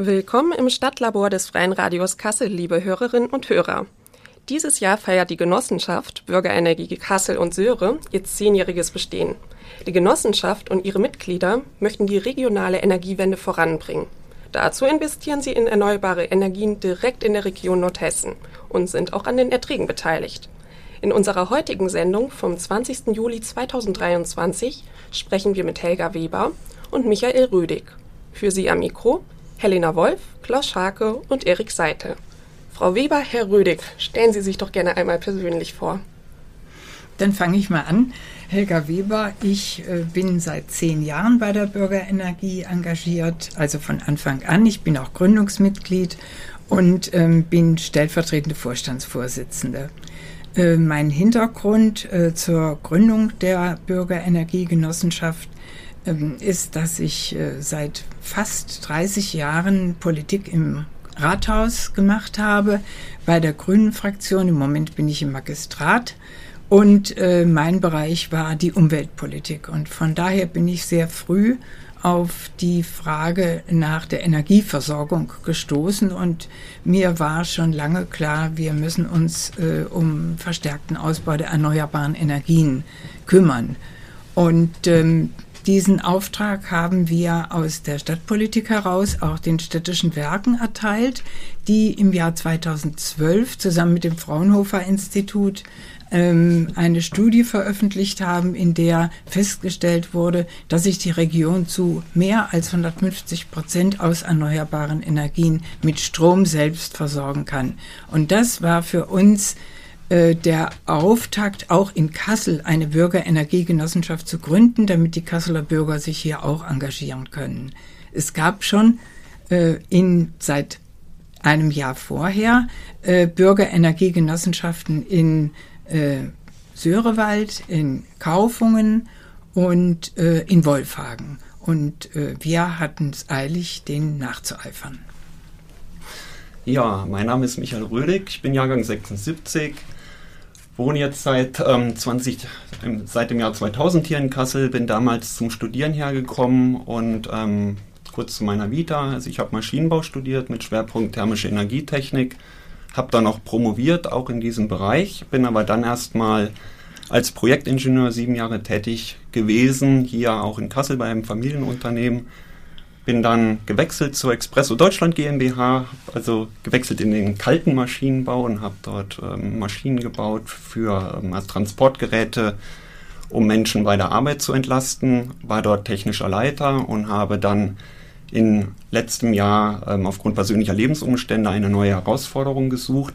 Willkommen im Stadtlabor des Freien Radios Kassel, liebe Hörerinnen und Hörer. Dieses Jahr feiert die Genossenschaft Bürgerenergie Kassel und Söhre ihr zehnjähriges Bestehen. Die Genossenschaft und ihre Mitglieder möchten die regionale Energiewende voranbringen. Dazu investieren sie in erneuerbare Energien direkt in der Region Nordhessen und sind auch an den Erträgen beteiligt. In unserer heutigen Sendung vom 20. Juli 2023 sprechen wir mit Helga Weber und Michael Rüdig. Für Sie am Mikro Helena Wolf, Klaus Scharke und Erik Seite. Frau Weber, Herr Rödig, stellen Sie sich doch gerne einmal persönlich vor. Dann fange ich mal an. Helga Weber, ich äh, bin seit zehn Jahren bei der Bürgerenergie engagiert, also von Anfang an. Ich bin auch Gründungsmitglied und ähm, bin stellvertretende Vorstandsvorsitzende. Äh, mein Hintergrund äh, zur Gründung der Bürgerenergiegenossenschaft ähm, ist, dass ich seit fast 30 Jahren Politik im Rathaus gemacht habe, bei der Grünen Fraktion. Im Moment bin ich im Magistrat. Und äh, mein Bereich war die Umweltpolitik. Und von daher bin ich sehr früh auf die Frage nach der Energieversorgung gestoßen und mir war schon lange klar, wir müssen uns äh, um verstärkten Ausbau der erneuerbaren Energien kümmern. Und ähm, diesen Auftrag haben wir aus der Stadtpolitik heraus auch den städtischen Werken erteilt, die im Jahr 2012 zusammen mit dem Fraunhofer Institut ähm, eine Studie veröffentlicht haben, in der festgestellt wurde, dass sich die Region zu mehr als 150 Prozent aus erneuerbaren Energien mit Strom selbst versorgen kann. Und das war für uns äh, der Auftakt, auch in Kassel eine Bürgerenergiegenossenschaft zu gründen, damit die Kasseler Bürger sich hier auch engagieren können. Es gab schon äh, in seit einem Jahr vorher äh, Bürgerenergiegenossenschaften in äh, Sörewald, in Kaufungen und äh, in Wolfhagen. Und äh, wir hatten es eilig, denen nachzueifern. Ja, mein Name ist Michael Rödig, ich bin Jahrgang 76, wohne jetzt seit, ähm, 20, seit dem Jahr 2000 hier in Kassel, bin damals zum Studieren hergekommen und ähm, kurz zu meiner Vita. Also ich habe Maschinenbau studiert mit Schwerpunkt thermische Energietechnik, habe dann auch promoviert, auch in diesem Bereich, bin aber dann erstmal als Projektingenieur sieben Jahre tätig gewesen, hier auch in Kassel bei einem Familienunternehmen bin dann gewechselt zur Expresso Deutschland GmbH, also gewechselt in den kalten Maschinenbau und habe dort ähm, Maschinen gebaut für ähm, als Transportgeräte, um Menschen bei der Arbeit zu entlasten. War dort technischer Leiter und habe dann in letztem Jahr ähm, aufgrund persönlicher Lebensumstände eine neue Herausforderung gesucht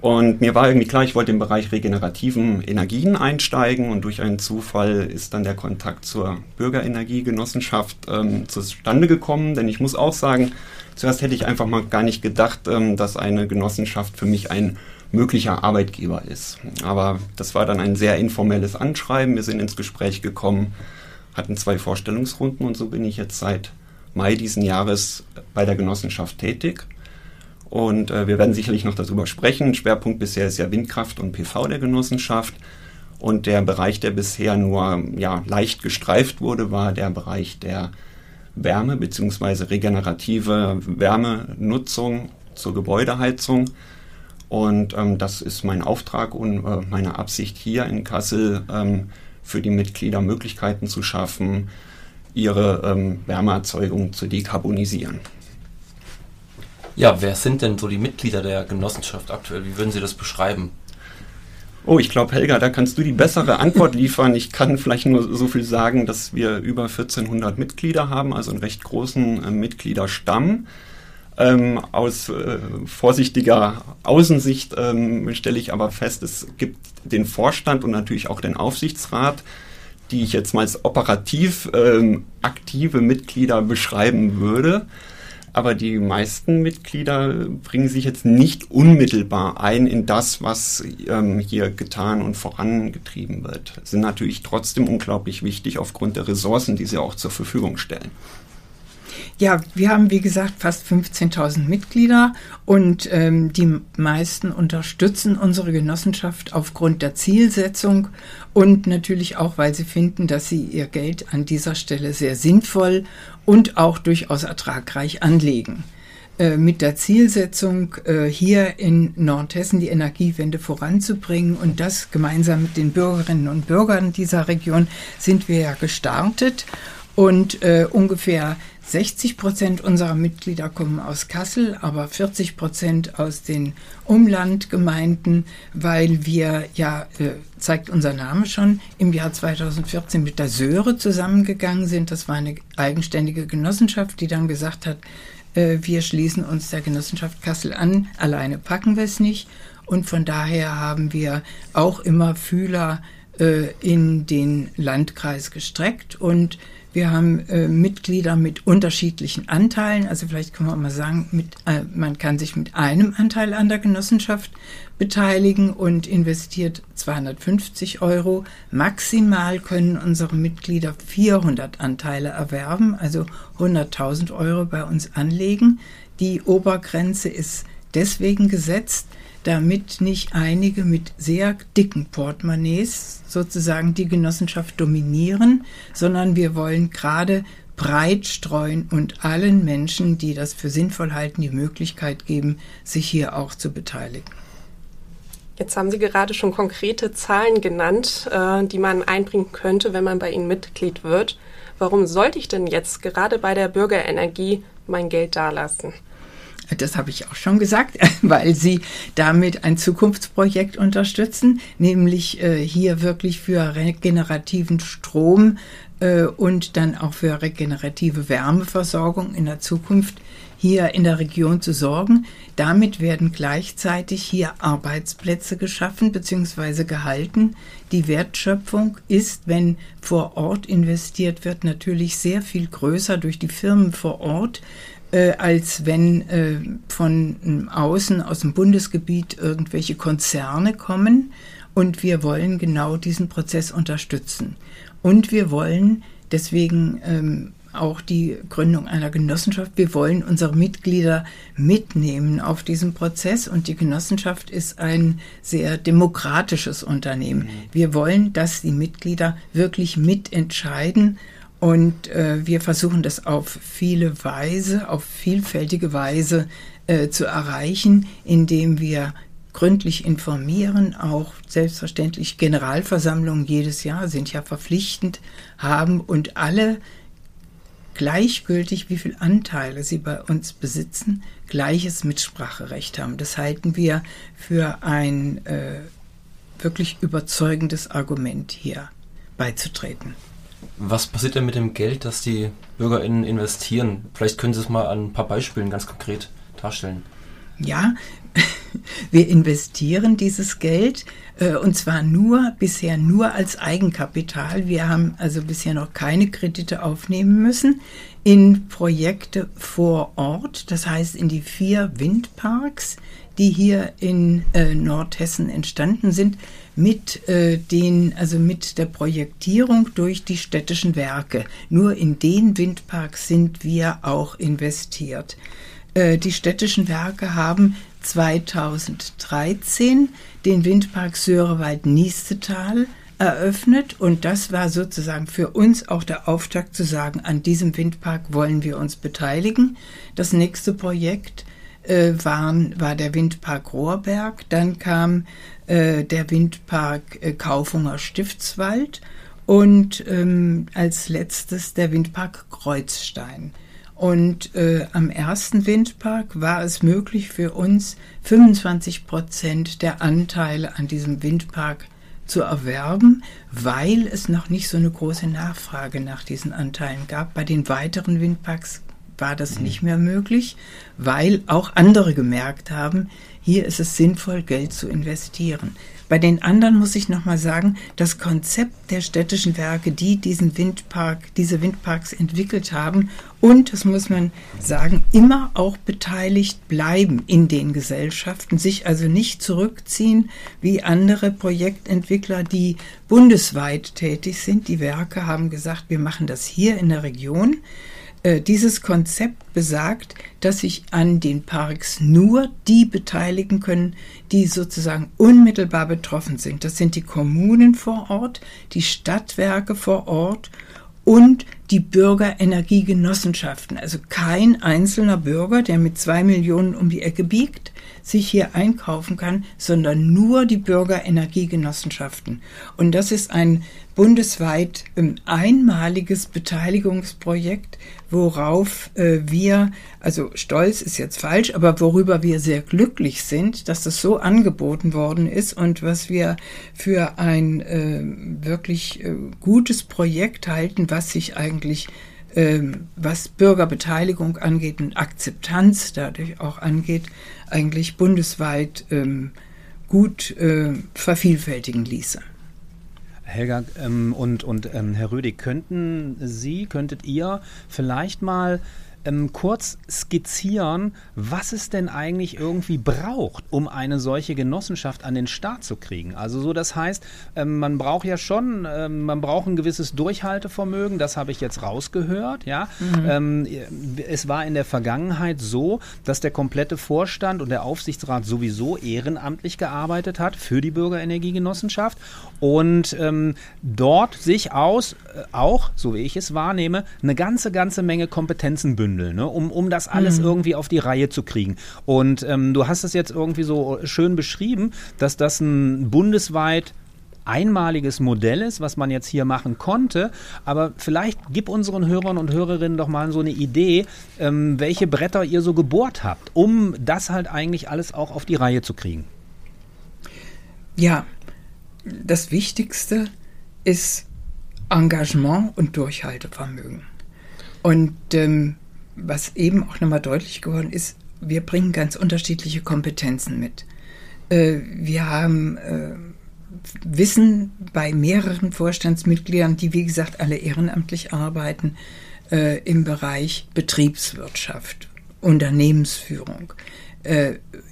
und mir war irgendwie klar, ich wollte im Bereich regenerativen Energien einsteigen und durch einen Zufall ist dann der Kontakt zur Bürgerenergiegenossenschaft ähm, zustande gekommen. Denn ich muss auch sagen, zuerst hätte ich einfach mal gar nicht gedacht, ähm, dass eine Genossenschaft für mich ein möglicher Arbeitgeber ist. Aber das war dann ein sehr informelles Anschreiben. Wir sind ins Gespräch gekommen, hatten zwei Vorstellungsrunden und so bin ich jetzt seit Mai diesen Jahres bei der Genossenschaft tätig. Und äh, wir werden sicherlich noch darüber sprechen. Schwerpunkt bisher ist ja Windkraft und PV der Genossenschaft. Und der Bereich, der bisher nur ja, leicht gestreift wurde, war der Bereich der Wärme bzw. regenerative Wärmenutzung zur Gebäudeheizung. Und ähm, das ist mein Auftrag und äh, meine Absicht hier in Kassel, ähm, für die Mitglieder Möglichkeiten zu schaffen, ihre ähm, Wärmeerzeugung zu dekarbonisieren. Ja, wer sind denn so die Mitglieder der Genossenschaft aktuell? Wie würden Sie das beschreiben? Oh, ich glaube, Helga, da kannst du die bessere Antwort liefern. Ich kann vielleicht nur so viel sagen, dass wir über 1400 Mitglieder haben, also einen recht großen äh, Mitgliederstamm. Ähm, aus äh, vorsichtiger Außensicht ähm, stelle ich aber fest, es gibt den Vorstand und natürlich auch den Aufsichtsrat, die ich jetzt mal als operativ ähm, aktive Mitglieder beschreiben würde aber die meisten Mitglieder bringen sich jetzt nicht unmittelbar ein in das, was ähm, hier getan und vorangetrieben wird. Sind natürlich trotzdem unglaublich wichtig aufgrund der Ressourcen, die sie auch zur Verfügung stellen. Ja, wir haben wie gesagt fast 15.000 Mitglieder und ähm, die meisten unterstützen unsere Genossenschaft aufgrund der Zielsetzung und natürlich auch, weil sie finden, dass sie ihr Geld an dieser Stelle sehr sinnvoll und auch durchaus ertragreich anlegen. äh, mit der Zielsetzung, äh, hier in Nordhessen die Energiewende voranzubringen. Und das gemeinsam mit den Bürgerinnen und Bürgern dieser Region sind wir ja gestartet. Und äh, ungefähr 60 Prozent unserer Mitglieder kommen aus Kassel, aber 40 Prozent aus den Umlandgemeinden, weil wir ja, äh, zeigt unser Name schon, im Jahr 2014 mit der Söhre zusammengegangen sind. Das war eine eigenständige Genossenschaft, die dann gesagt hat, äh, wir schließen uns der Genossenschaft Kassel an, alleine packen wir es nicht. Und von daher haben wir auch immer Fühler äh, in den Landkreis gestreckt und wir haben äh, Mitglieder mit unterschiedlichen Anteilen. Also vielleicht kann man mal sagen, mit, äh, man kann sich mit einem Anteil an der Genossenschaft beteiligen und investiert 250 Euro. Maximal können unsere Mitglieder 400 Anteile erwerben, also 100.000 Euro bei uns anlegen. Die Obergrenze ist deswegen gesetzt, damit nicht einige mit sehr dicken Portemonnaies sozusagen die Genossenschaft dominieren, sondern wir wollen gerade breit streuen und allen Menschen, die das für sinnvoll halten, die Möglichkeit geben, sich hier auch zu beteiligen. Jetzt haben Sie gerade schon konkrete Zahlen genannt, äh, die man einbringen könnte, wenn man bei Ihnen Mitglied wird. Warum sollte ich denn jetzt gerade bei der Bürgerenergie mein Geld dalassen? Das habe ich auch schon gesagt, weil sie damit ein Zukunftsprojekt unterstützen, nämlich äh, hier wirklich für regenerativen Strom äh, und dann auch für regenerative Wärmeversorgung in der Zukunft hier in der Region zu sorgen. Damit werden gleichzeitig hier Arbeitsplätze geschaffen bzw. gehalten. Die Wertschöpfung ist, wenn vor Ort investiert wird, natürlich sehr viel größer durch die Firmen vor Ort äh, als wenn äh, von außen aus dem Bundesgebiet irgendwelche Konzerne kommen. Und wir wollen genau diesen Prozess unterstützen. Und wir wollen deswegen ähm, auch die Gründung einer Genossenschaft. Wir wollen unsere Mitglieder mitnehmen auf diesem Prozess und die Genossenschaft ist ein sehr demokratisches Unternehmen. Mhm. Wir wollen, dass die Mitglieder wirklich mitentscheiden und äh, wir versuchen das auf viele Weise, auf vielfältige Weise äh, zu erreichen, indem wir gründlich informieren, auch selbstverständlich Generalversammlungen jedes Jahr sind ja verpflichtend haben und alle gleichgültig, wie viel Anteile sie bei uns besitzen, gleiches Mitspracherecht haben. Das halten wir für ein äh, wirklich überzeugendes Argument hier beizutreten. Was passiert denn mit dem Geld, das die BürgerInnen investieren? Vielleicht können Sie es mal an ein paar Beispielen ganz konkret darstellen. Ja, wir investieren dieses Geld äh, und zwar nur bisher nur als Eigenkapital. Wir haben also bisher noch keine Kredite aufnehmen müssen in Projekte vor Ort, das heißt in die vier Windparks, die hier in äh, Nordhessen entstanden sind, mit äh, den, also mit der Projektierung durch die städtischen Werke. Nur in den Windparks sind wir auch investiert. Äh, die städtischen Werke haben 2013 den Windpark Sörewald-Niestetal eröffnet und das war sozusagen für uns auch der Auftakt zu sagen, an diesem Windpark wollen wir uns beteiligen. Das nächste Projekt äh, waren, war der Windpark Rohrberg, dann kam äh, der Windpark äh, Kaufunger Stiftswald und ähm, als letztes der Windpark Kreuzstein. Und äh, am ersten Windpark war es möglich für uns, 25 Prozent der Anteile an diesem Windpark zu erwerben, weil es noch nicht so eine große Nachfrage nach diesen Anteilen gab. Bei den weiteren Windparks war das mhm. nicht mehr möglich, weil auch andere gemerkt haben, hier ist es sinnvoll, Geld zu investieren. Bei den anderen muss ich nochmal sagen, das Konzept der städtischen Werke, die diesen Windpark, diese Windparks entwickelt haben und, das muss man sagen, immer auch beteiligt bleiben in den Gesellschaften, sich also nicht zurückziehen wie andere Projektentwickler, die bundesweit tätig sind. Die Werke haben gesagt, wir machen das hier in der Region. Äh, dieses Konzept besagt, dass sich an den Parks nur die beteiligen können, die sozusagen unmittelbar betroffen sind. Das sind die Kommunen vor Ort, die Stadtwerke vor Ort und die Bürgerenergiegenossenschaften. Also kein einzelner Bürger, der mit zwei Millionen um die Ecke biegt, sich hier einkaufen kann, sondern nur die Bürgerenergiegenossenschaften. Und das ist ein bundesweit ähm, einmaliges Beteiligungsprojekt, worauf äh, wir, also stolz ist jetzt falsch, aber worüber wir sehr glücklich sind, dass das so angeboten worden ist und was wir für ein äh, wirklich äh, gutes Projekt halten, was sich eigentlich was Bürgerbeteiligung angeht und Akzeptanz dadurch auch angeht, eigentlich bundesweit ähm, gut äh, vervielfältigen ließe. Helga ähm, und, und ähm, Herr Rödig, könnten Sie, könntet ihr vielleicht mal ähm, kurz skizzieren, was es denn eigentlich irgendwie braucht, um eine solche Genossenschaft an den Start zu kriegen. Also so, das heißt, ähm, man braucht ja schon, ähm, man braucht ein gewisses Durchhaltevermögen, das habe ich jetzt rausgehört, ja. Mhm. Ähm, es war in der Vergangenheit so, dass der komplette Vorstand und der Aufsichtsrat sowieso ehrenamtlich gearbeitet hat für die Bürgerenergiegenossenschaft und ähm, dort sich aus, äh, auch, so wie ich es wahrnehme, eine ganze, ganze Menge Kompetenzen bündeln ne? um, um das alles mhm. irgendwie auf die Reihe zu kriegen. Und ähm, du hast es jetzt irgendwie so schön beschrieben, dass das ein bundesweit einmaliges Modell ist, was man jetzt hier machen konnte. Aber vielleicht gib unseren Hörern und Hörerinnen doch mal so eine Idee, ähm, welche Bretter ihr so gebohrt habt, um das halt eigentlich alles auch auf die Reihe zu kriegen. Ja, das Wichtigste ist Engagement und Durchhaltevermögen. Und ähm, was eben auch nochmal deutlich geworden ist, wir bringen ganz unterschiedliche Kompetenzen mit. Äh, wir haben äh, Wissen bei mehreren Vorstandsmitgliedern, die wie gesagt alle ehrenamtlich arbeiten, äh, im Bereich Betriebswirtschaft, Unternehmensführung.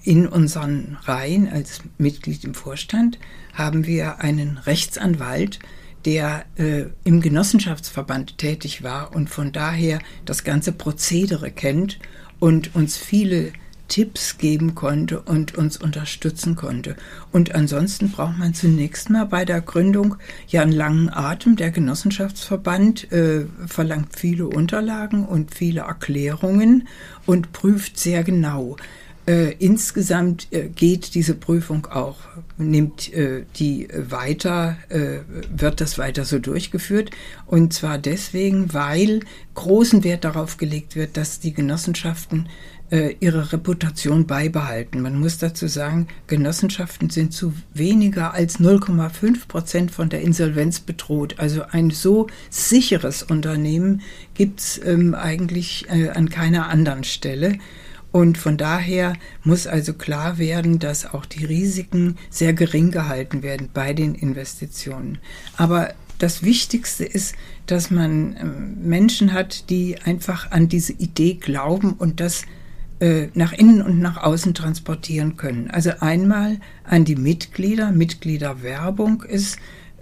In unseren Reihen als Mitglied im Vorstand haben wir einen Rechtsanwalt, der äh, im Genossenschaftsverband tätig war und von daher das ganze Prozedere kennt und uns viele Tipps geben konnte und uns unterstützen konnte. Und ansonsten braucht man zunächst mal bei der Gründung ja einen langen Atem. Der Genossenschaftsverband äh, verlangt viele Unterlagen und viele Erklärungen und prüft sehr genau. Äh, insgesamt äh, geht diese Prüfung auch, nimmt äh, die weiter, äh, wird das weiter so durchgeführt. Und zwar deswegen, weil großen Wert darauf gelegt wird, dass die Genossenschaften äh, ihre Reputation beibehalten. Man muss dazu sagen, Genossenschaften sind zu weniger als 0,5 Prozent von der Insolvenz bedroht. Also ein so sicheres Unternehmen gibt's ähm, eigentlich äh, an keiner anderen Stelle. Und von daher muss also klar werden, dass auch die Risiken sehr gering gehalten werden bei den Investitionen. Aber das Wichtigste ist, dass man ähm, Menschen hat, die einfach an diese Idee glauben und das äh, nach innen und nach außen transportieren können. Also einmal an die Mitglieder. Mitgliederwerbung ist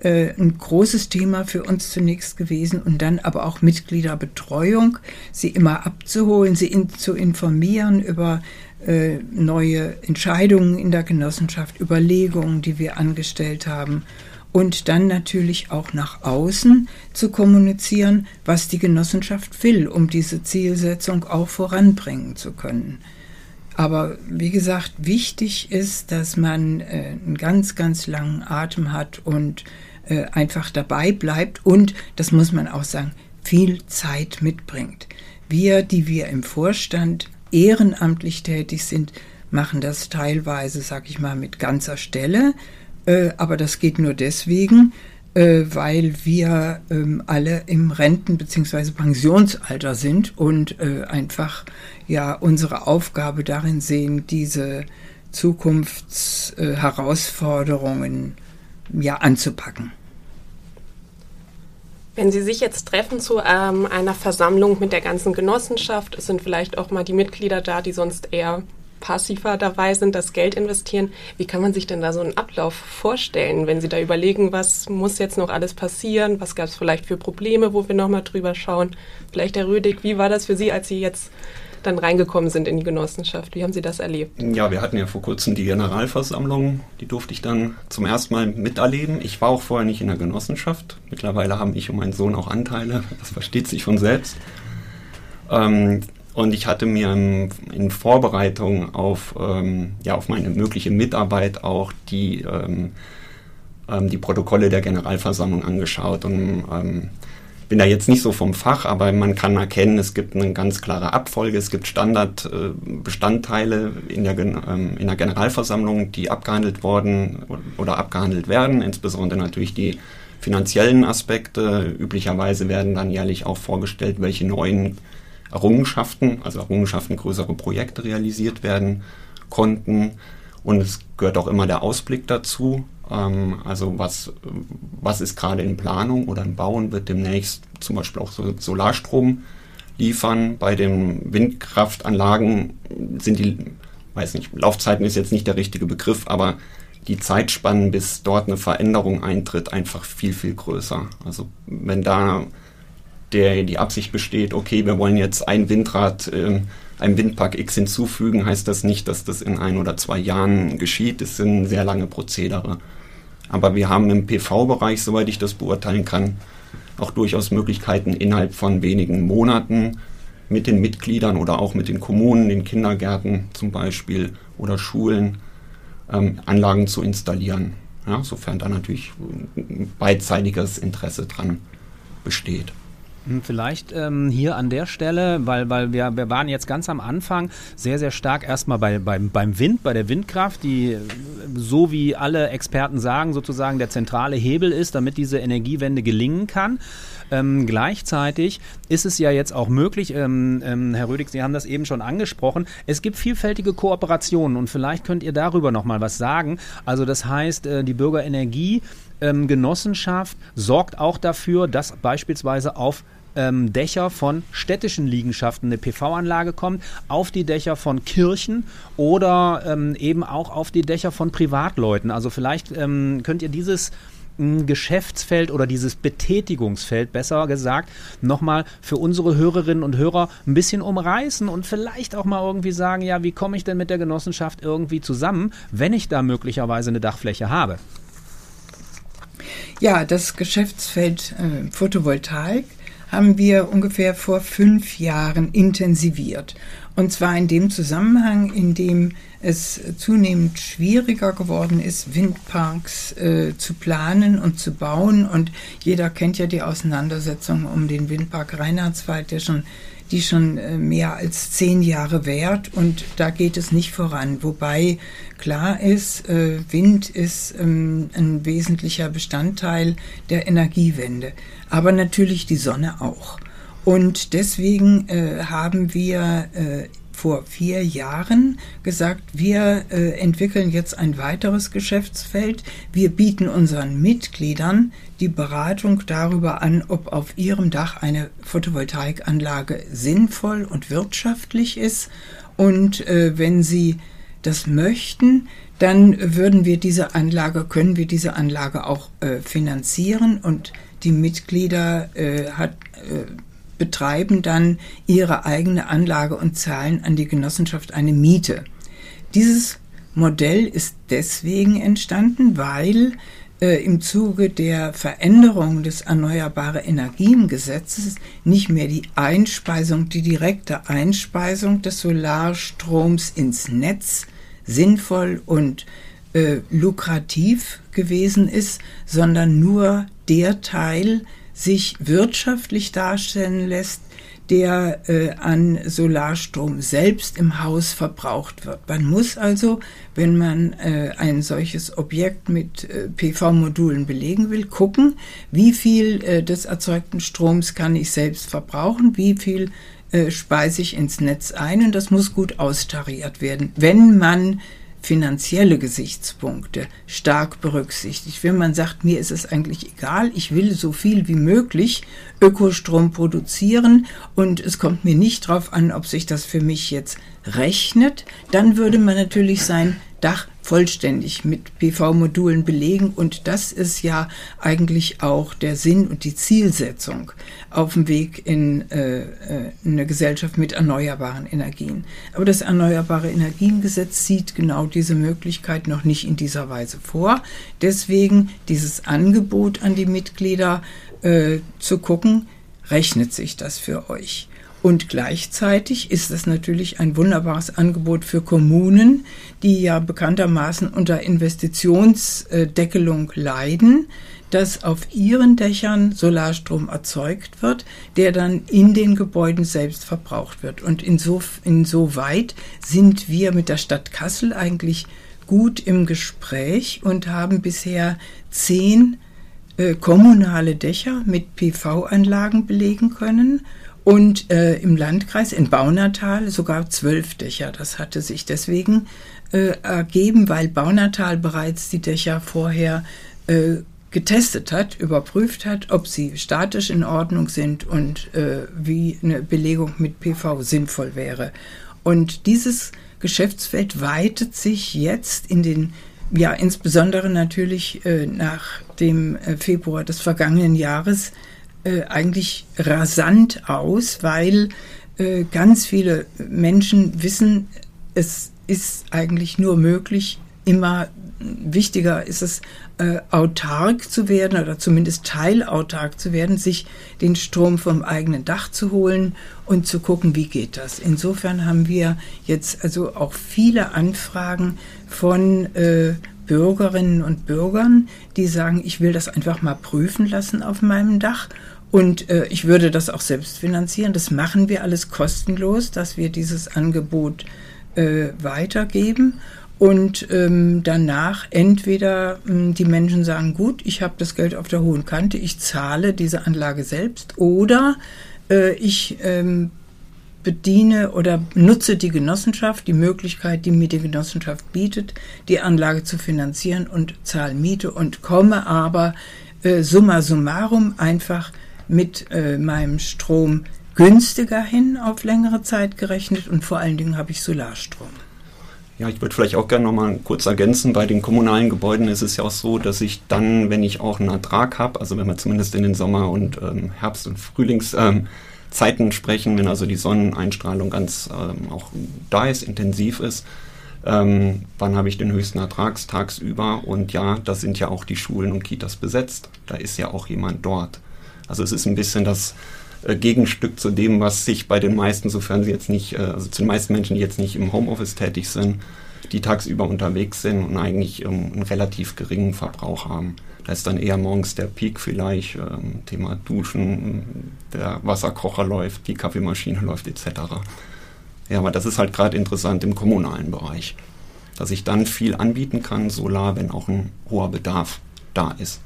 äh, ein großes Thema für uns zunächst gewesen und dann aber auch Mitgliederbetreuung, sie immer abzuholen, sie in, zu informieren über äh, neue Entscheidungen in der Genossenschaft, Überlegungen, die wir angestellt haben und dann natürlich auch nach außen zu kommunizieren, was die Genossenschaft will, um diese Zielsetzung auch voranbringen zu können. Aber wie gesagt, wichtig ist, dass man äh, einen ganz, ganz langen Atem hat und äh, einfach dabei bleibt und, das muss man auch sagen, viel Zeit mitbringt. Wir, die wir im Vorstand ehrenamtlich tätig sind, machen das teilweise, sag ich mal, mit ganzer Stelle. Äh, aber das geht nur deswegen, äh, weil wir ähm, alle im Renten- bzw. Pensionsalter sind und einfach ja unsere Aufgabe darin sehen, diese Zukunftsherausforderungen ja anzupacken. Wenn Sie sich jetzt treffen zu ähm, einer Versammlung mit der ganzen Genossenschaft, es sind vielleicht auch mal die Mitglieder da, die sonst eher passiver dabei sind, das Geld investieren. Wie kann man sich denn da so einen Ablauf vorstellen, wenn Sie da überlegen, was muss jetzt noch alles passieren? Was gab es vielleicht für Probleme, wo wir nochmal drüber schauen? Vielleicht Herr Rüdig, wie war das für Sie, als Sie jetzt dann reingekommen sind in die Genossenschaft. Wie haben Sie das erlebt? Ja, wir hatten ja vor kurzem die Generalversammlung. Die durfte ich dann zum ersten Mal miterleben. Ich war auch vorher nicht in der Genossenschaft. Mittlerweile haben ich und mein Sohn auch Anteile. Das versteht sich von selbst. Ähm, und ich hatte mir in, Vorbereitung auf, ähm, ja, auf meine mögliche Mitarbeit auch die, ähm, ähm, die Protokolle der Generalversammlung angeschaut und ähm, bin da jetzt nicht so vom Fach, aber man kann erkennen, es gibt eine ganz klare Abfolge, es gibt Standardbestandteile äh, in, der, ähm, in der Generalversammlung, die abgehandelt worden oder abgehandelt werden, insbesondere natürlich die finanziellen Aspekte. Üblicherweise werden dann jährlich auch vorgestellt, welche neuen Errungenschaften, also Errungenschaften größere Projekte realisiert werden konnten. Und es gehört auch immer der Ausblick dazu. Ähm, also was, was ist gerade in Planung oder im Bauen, wird demnächst zum Beispiel auch so Solarstrom liefern. Bei den Windkraftanlagen sind die, weiß nicht, Laufzeiten ist jetzt nicht der richtige Begriff, aber die Zeitspannen, bis dort eine Veränderung eintritt, einfach viel, viel größer. Also wenn da der die Absicht besteht, okay, wir wollen jetzt ein Windrad, äh, einem Windpark X hinzufügen, heißt das nicht, dass das in ein oder zwei Jahren geschieht. Das sind sehr lange Prozedere. Aber wir haben im PV-Bereich, soweit ich das beurteilen kann, auch durchaus Möglichkeiten innerhalb von wenigen Monaten mit den Mitgliedern oder auch mit den Kommunen, den Kindergärten zum Beispiel oder Schulen ähm, Anlagen zu installieren. Ja, sofern da natürlich beidseitiges Interesse dran besteht. Hm, vielleicht ähm, hier an der Stelle, weil, weil wir, wir waren jetzt ganz am Anfang sehr, sehr stark erstmal bei, beim, beim Wind, bei der Windkraft, die so wie alle Experten sagen, sozusagen der zentrale Hebel ist, damit diese Energiewende gelingen kann. Ähm, gleichzeitig ist es ja jetzt auch möglich, ähm, ähm, Herr Rödig, Sie haben das eben schon angesprochen, es gibt vielfältige Kooperationen und vielleicht könnt ihr darüber nochmal was sagen. Also das heißt, äh, die Bürgerenergie ähm, Genossenschaft sorgt auch dafür, dass beispielsweise auf ähm, Dächer von städtischen Liegenschaften eine PV-Anlage kommt, auf die Dächer von Kirchen oder ähm, eben auch auf die Dächer von Privatleuten. Also vielleicht ähm, könnt ihr dieses hm, Geschäftsfeld oder dieses Betätigungsfeld, besser gesagt, nochmal für unsere Hörerinnen und Hörer ein bisschen umreißen und vielleicht auch mal irgendwie sagen, ja, wie komme ich denn mit der Genossenschaft irgendwie zusammen, wenn ich da möglicherweise eine Dachfläche habe? Ja, das Geschäftsfeld äh, Photovoltaik haben wir ungefähr vor fünf Jahren intensiviert. Und zwar in dem Zusammenhang, in dem es zunehmend schwieriger geworden ist, Windparks äh, zu planen und zu bauen. Und jeder kennt ja die Auseinandersetzung um den Windpark Reinhardswald, der schon die schon äh, mehr als zehn Jahre währt und da geht es nicht voran. Wobei klar ist, äh, Wind ist ähm, ein wesentlicher Bestandteil der Energiewende, aber natürlich die Sonne auch. Und deswegen äh, haben wir vor vier Jahren gesagt, wir äh, entwickeln jetzt ein weiteres Geschäftsfeld. Wir bieten unseren Mitgliedern die Beratung darüber an, ob auf ihrem Dach eine Photovoltaikanlage sinnvoll und wirtschaftlich ist. Und äh, wenn sie das möchten, dann würden wir diese Anlage, können wir diese Anlage auch äh, finanzieren und die Mitglieder äh, hat, äh, betreiben dann ihre eigene Anlage und zahlen an die Genossenschaft eine Miete. Dieses Modell ist deswegen entstanden, weil äh, im Zuge der Veränderung des Erneuerbare Energien Gesetzes nicht mehr die Einspeisung, die direkte Einspeisung des Solarstroms ins Netz sinnvoll und äh, lukrativ gewesen ist, sondern nur der Teil, sich wirtschaftlich darstellen lässt, der äh, an Solarstrom selbst im Haus verbraucht wird. Man muss also, wenn man äh, ein solches Objekt mit äh, PV-Modulen belegen will, gucken, wie viel äh, des erzeugten Stroms kann ich selbst verbrauchen, wie viel äh, speise ich ins Netz ein und das muss gut austariert werden. Wenn man finanzielle Gesichtspunkte stark berücksichtigt. Wenn man sagt, mir ist es eigentlich egal, ich will so viel wie möglich Ökostrom produzieren und es kommt mir nicht darauf an, ob sich das für mich jetzt rechnet, dann würde man natürlich sein Dach vollständig mit PV-Modulen belegen. Und das ist ja eigentlich auch der Sinn und die Zielsetzung auf dem Weg in äh, äh eine Gesellschaft mit erneuerbaren Energien. Aber das Erneuerbare Energiengesetz sieht genau diese Möglichkeit noch nicht in dieser Weise vor. Deswegen dieses Angebot an die Mitglieder äh, zu gucken, rechnet sich das für euch? Und gleichzeitig ist es natürlich ein wunderbares Angebot für Kommunen, die ja bekanntermaßen unter Investitionsdeckelung leiden, dass auf ihren Dächern Solarstrom erzeugt wird, der dann in den Gebäuden selbst verbraucht wird. Und inso, insoweit sind wir mit der Stadt Kassel eigentlich gut im Gespräch und haben bisher zehn äh, kommunale Dächer mit PV-Anlagen belegen können und äh, im Landkreis in Baunatal sogar zwölf Dächer. Das hatte sich deswegen äh, ergeben, weil Baunatal bereits die Dächer vorher äh, getestet hat, überprüft hat, ob sie statisch in Ordnung sind und äh, wie eine Belegung mit PV sinnvoll wäre. Und dieses Geschäftsfeld weitet sich jetzt in den ja, insbesondere natürlich äh, nach dem äh, Februar des vergangenen Jahres äh, eigentlich rasant aus, weil äh, ganz viele Menschen wissen, es ist eigentlich nur möglich, immer wichtiger ist es, äh, autark zu werden oder zumindest teilautark zu werden, sich den Strom vom eigenen Dach zu holen und zu gucken, wie geht das. Insofern haben wir jetzt also auch viele Anfragen von äh, Bürgerinnen und Bürgern, die sagen, ich will das einfach mal prüfen lassen auf meinem Dach und äh, ich würde das auch selbst finanzieren. Das machen wir alles kostenlos, dass wir dieses Angebot äh, weitergeben. Und ähm, danach entweder ähm, die Menschen sagen, gut, ich habe das Geld auf der hohen Kante, ich zahle diese Anlage selbst, oder äh, ich ähm, bediene oder nutze die Genossenschaft, die Möglichkeit, die mir die Genossenschaft bietet, die Anlage zu finanzieren und zahle Miete und komme aber äh, summa summarum einfach mit äh, meinem Strom günstiger hin auf längere Zeit gerechnet und vor allen Dingen habe ich Solarstrom. Ja, ich würde vielleicht auch gerne nochmal kurz ergänzen. Bei den kommunalen Gebäuden ist es ja auch so, dass ich dann, wenn ich auch einen Ertrag habe, also wenn wir zumindest in den Sommer- und ähm, Herbst- und Frühlingszeiten ähm, sprechen, wenn also die Sonneneinstrahlung ganz ähm, auch da ist, intensiv ist, ähm, wann habe ich den höchsten Ertrag tagsüber? Und ja, da sind ja auch die Schulen und Kitas besetzt. Da ist ja auch jemand dort. Also es ist ein bisschen das äh, Gegenstück zu dem, was sich bei den meisten, sofern sie jetzt nicht, äh, also zu den meisten Menschen, die jetzt nicht im Homeoffice tätig sind, die tagsüber unterwegs sind und eigentlich ähm, einen relativ geringen Verbrauch haben. Da ist dann eher morgens der Peak vielleicht, ähm, Thema Duschen, der Wasserkocher läuft, die Kaffeemaschine läuft etc. Ja, aber das ist halt gerade interessant im kommunalen Bereich, dass ich dann viel anbieten kann, Solar, wenn auch ein hoher Bedarf da ist.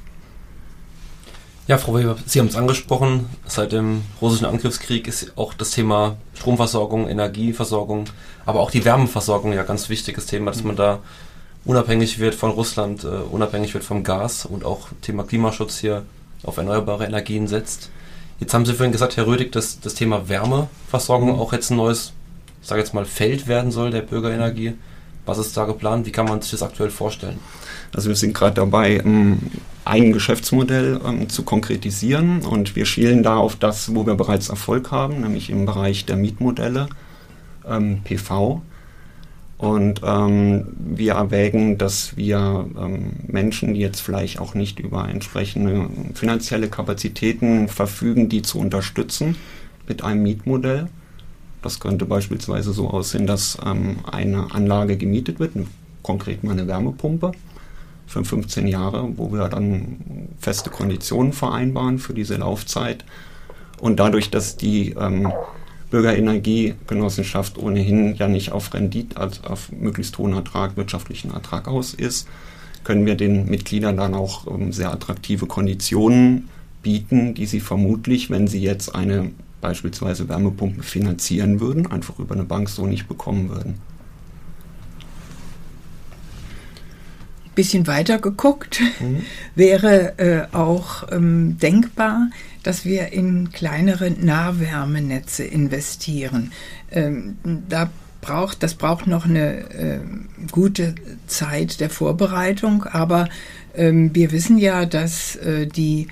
Ja, Frau Weber, Sie haben es angesprochen. Seit dem russischen Angriffskrieg ist auch das Thema Stromversorgung, Energieversorgung, aber auch die Wärmeversorgung ja ganz wichtiges Thema, dass man da unabhängig wird von Russland, uh, unabhängig wird vom Gas und auch Thema Klimaschutz hier auf erneuerbare Energien setzt. Jetzt haben Sie vorhin gesagt, Herr Rödig, dass das Thema Wärmeversorgung mhm. auch jetzt ein neues, ich sage jetzt mal, Feld werden soll der Bürgerenergie. Was ist da geplant? Wie kann man sich das aktuell vorstellen? Also wir sind gerade dabei, ähm, ein Geschäftsmodell ähm, zu konkretisieren und wir schielen da auf das, wo wir bereits Erfolg haben, nämlich im Bereich der Mietmodelle, ähm, PV. Und ähm, wir erwägen, dass wir ähm, Menschen, die jetzt vielleicht auch nicht über entsprechende finanzielle Kapazitäten verfügen, die zu unterstützen mit einem Mietmodell. Das könnte beispielsweise so aussehen, dass ähm, eine Anlage gemietet wird, konkret mal eine Wärmepumpe für 15 Jahre, wo wir dann feste Konditionen vereinbaren für diese Laufzeit. Und dadurch, dass die ähm, Bürgerenergiegenossenschaft ohnehin ja nicht auf Rendite, also auf möglichst hohen Ertrag, wirtschaftlichen Ertrag aus ist, können wir den Mitgliedern dann auch ähm, sehr attraktive Konditionen bieten, die sie vermutlich, wenn sie jetzt eine beispielsweise Wärmepumpe finanzieren würden, einfach über eine Bank so nicht bekommen würden. bisschen weiter geguckt, mhm. wäre äh, auch ähm, denkbar, dass wir in kleinere Nahwärmenetze investieren. Ähm, da braucht, das braucht noch eine äh, gute Zeit der Vorbereitung, aber ähm, wir wissen ja, dass äh, die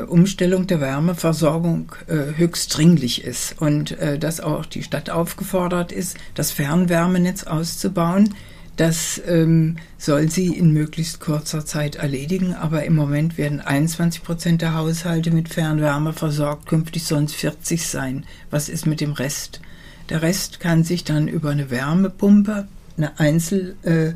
Umstellung der Wärmeversorgung äh, höchst dringlich ist und äh, dass auch die Stadt aufgefordert ist, das Fernwärmenetz auszubauen. Das ähm, soll sie in möglichst kurzer Zeit erledigen, aber im Moment werden 21 Prozent der Haushalte mit Fernwärme versorgt, künftig sollen es 40 sein. Was ist mit dem Rest? Der Rest kann sich dann über eine Wärmepumpe, eine Einzel äh, äh, äh,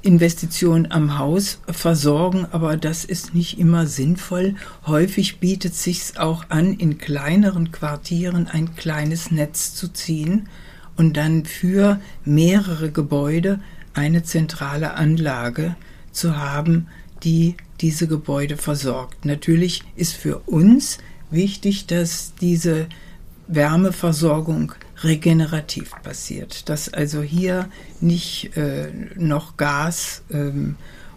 Investition am Haus versorgen, aber das ist nicht immer sinnvoll. Häufig bietet sich auch an, in kleineren Quartieren ein kleines Netz zu ziehen und dann für mehrere Gebäude eine zentrale Anlage zu haben, die diese Gebäude versorgt. Natürlich ist für uns wichtig, dass diese Wärmeversorgung regenerativ passiert, dass also hier nicht äh, noch Gas ähm,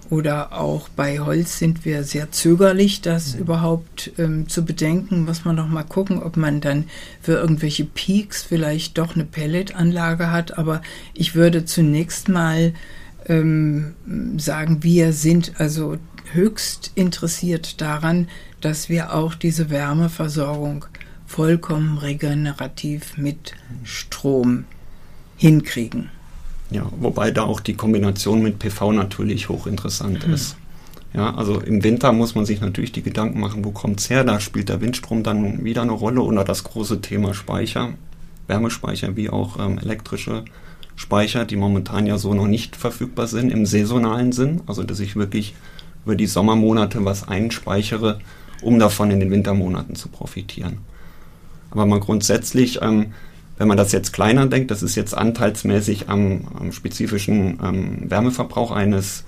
oder auch bei Holz sind wir sehr zögerlich, das mhm. überhaupt ähm, zu bedenken. Muss man noch mal gucken, ob man dann für irgendwelche Peaks vielleicht doch eine Pelletanlage hat. Aber ich würde zunächst mal ähm, sagen, wir sind also höchst interessiert daran, dass wir auch diese Wärmeversorgung vollkommen regenerativ mit Strom hinkriegen. Ja, wobei da auch die Kombination mit PV natürlich hochinteressant mhm. ist. Ja, also im Winter muss man sich natürlich die Gedanken machen, wo kommt es her? Da spielt der Windstrom dann wieder eine Rolle oder das große Thema Speicher, Wärmespeicher wie auch ähm, elektrische Speicher, die momentan ja so noch nicht verfügbar sind im saisonalen Sinn, also dass ich wirklich über die Sommermonate was einspeichere, um davon in den Wintermonaten zu profitieren. Aber mal grundsätzlich ähm, wenn man das jetzt kleiner denkt, das ist jetzt anteilsmäßig am, am spezifischen ähm, Wärmeverbrauch eines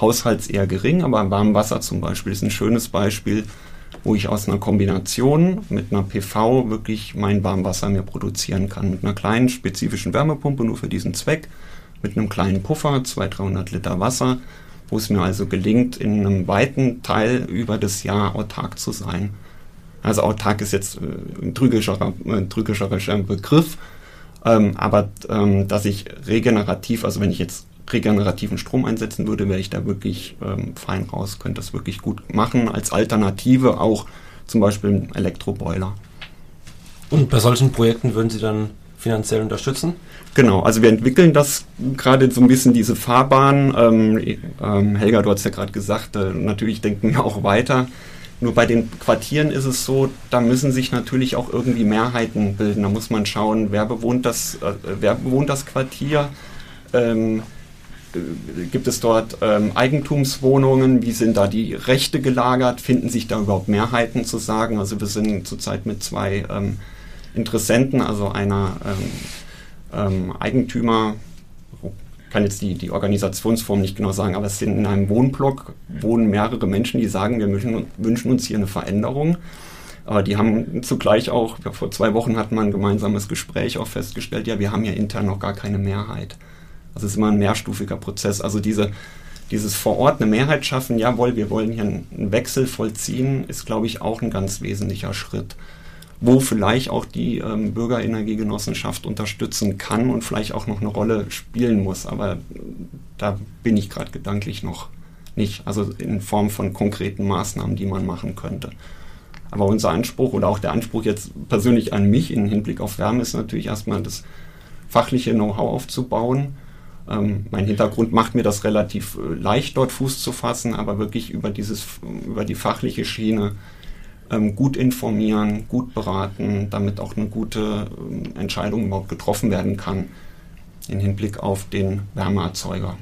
Haushalts eher gering, aber am warmen Wasser zum Beispiel ist ein schönes Beispiel, wo ich aus einer Kombination mit einer PV wirklich mein Warmwasser mir produzieren kann. Mit einer kleinen spezifischen Wärmepumpe nur für diesen Zweck, mit einem kleinen Puffer, 200, 300 Liter Wasser, wo es mir also gelingt, in einem weiten Teil über das Jahr autark zu sein. Also autark ist jetzt äh, ein trügerischer, ein trügerischer Begriff, ähm, aber ähm, dass ich regenerativ, also wenn ich jetzt regenerativen Strom einsetzen würde, wäre ich da wirklich ähm, fein raus, könnte das wirklich gut machen. Als Alternative auch zum Beispiel ein Elektroboiler. Und bei solchen Projekten würden Sie dann finanziell unterstützen? Genau, also wir entwickeln das gerade so ein bisschen diese Fahrbahn. Ähm, ähm, Helga, du hast ja gerade gesagt, äh, natürlich denken wir auch weiter. Nur bei den Quartieren ist es so, da müssen sich natürlich auch irgendwie Mehrheiten bilden. Da muss man schauen, wer bewohnt das, äh, wer bewohnt das Quartier. Ähm, äh, gibt es dort ähm, Eigentumswohnungen? Wie sind da die Rechte gelagert? Finden sich da überhaupt Mehrheiten zu sagen? Also wir sind zurzeit mit zwei ähm, Interessenten, also einer ähm, ähm, Eigentümer kann jetzt die, die Organisationsform nicht genau sagen, aber es sind in einem Wohnblock wohnen mehrere Menschen, die sagen, wir wünschen, wünschen uns hier eine Veränderung. Aber die haben zugleich auch, vor zwei Wochen hatten wir ein gemeinsames Gespräch auch festgestellt, ja, wir haben ja intern noch gar keine Mehrheit. Das ist immer ein mehrstufiger Prozess. Also diese, dieses vor Ort eine Mehrheit schaffen, jawohl, wir wollen hier einen Wechsel vollziehen, ist, glaube ich, auch ein ganz wesentlicher Schritt wo vielleicht auch die ähm, Bürgerenergiegenossenschaft unterstützen kann und vielleicht auch noch eine Rolle spielen muss. Aber da bin ich gerade gedanklich noch nicht. Also in Form von konkreten Maßnahmen, die man machen könnte. Aber unser Anspruch oder auch der Anspruch jetzt persönlich an mich im Hinblick auf Wärme ist natürlich erstmal das fachliche Know-how aufzubauen. Ähm, mein Hintergrund macht mir das relativ äh, leicht, dort Fuß zu fassen, aber wirklich über, dieses, über die fachliche Schiene gut informieren, gut beraten, damit auch eine gute ähm, Entscheidung überhaupt getroffen werden kann im Hinblick auf den Wärmeerzeuger.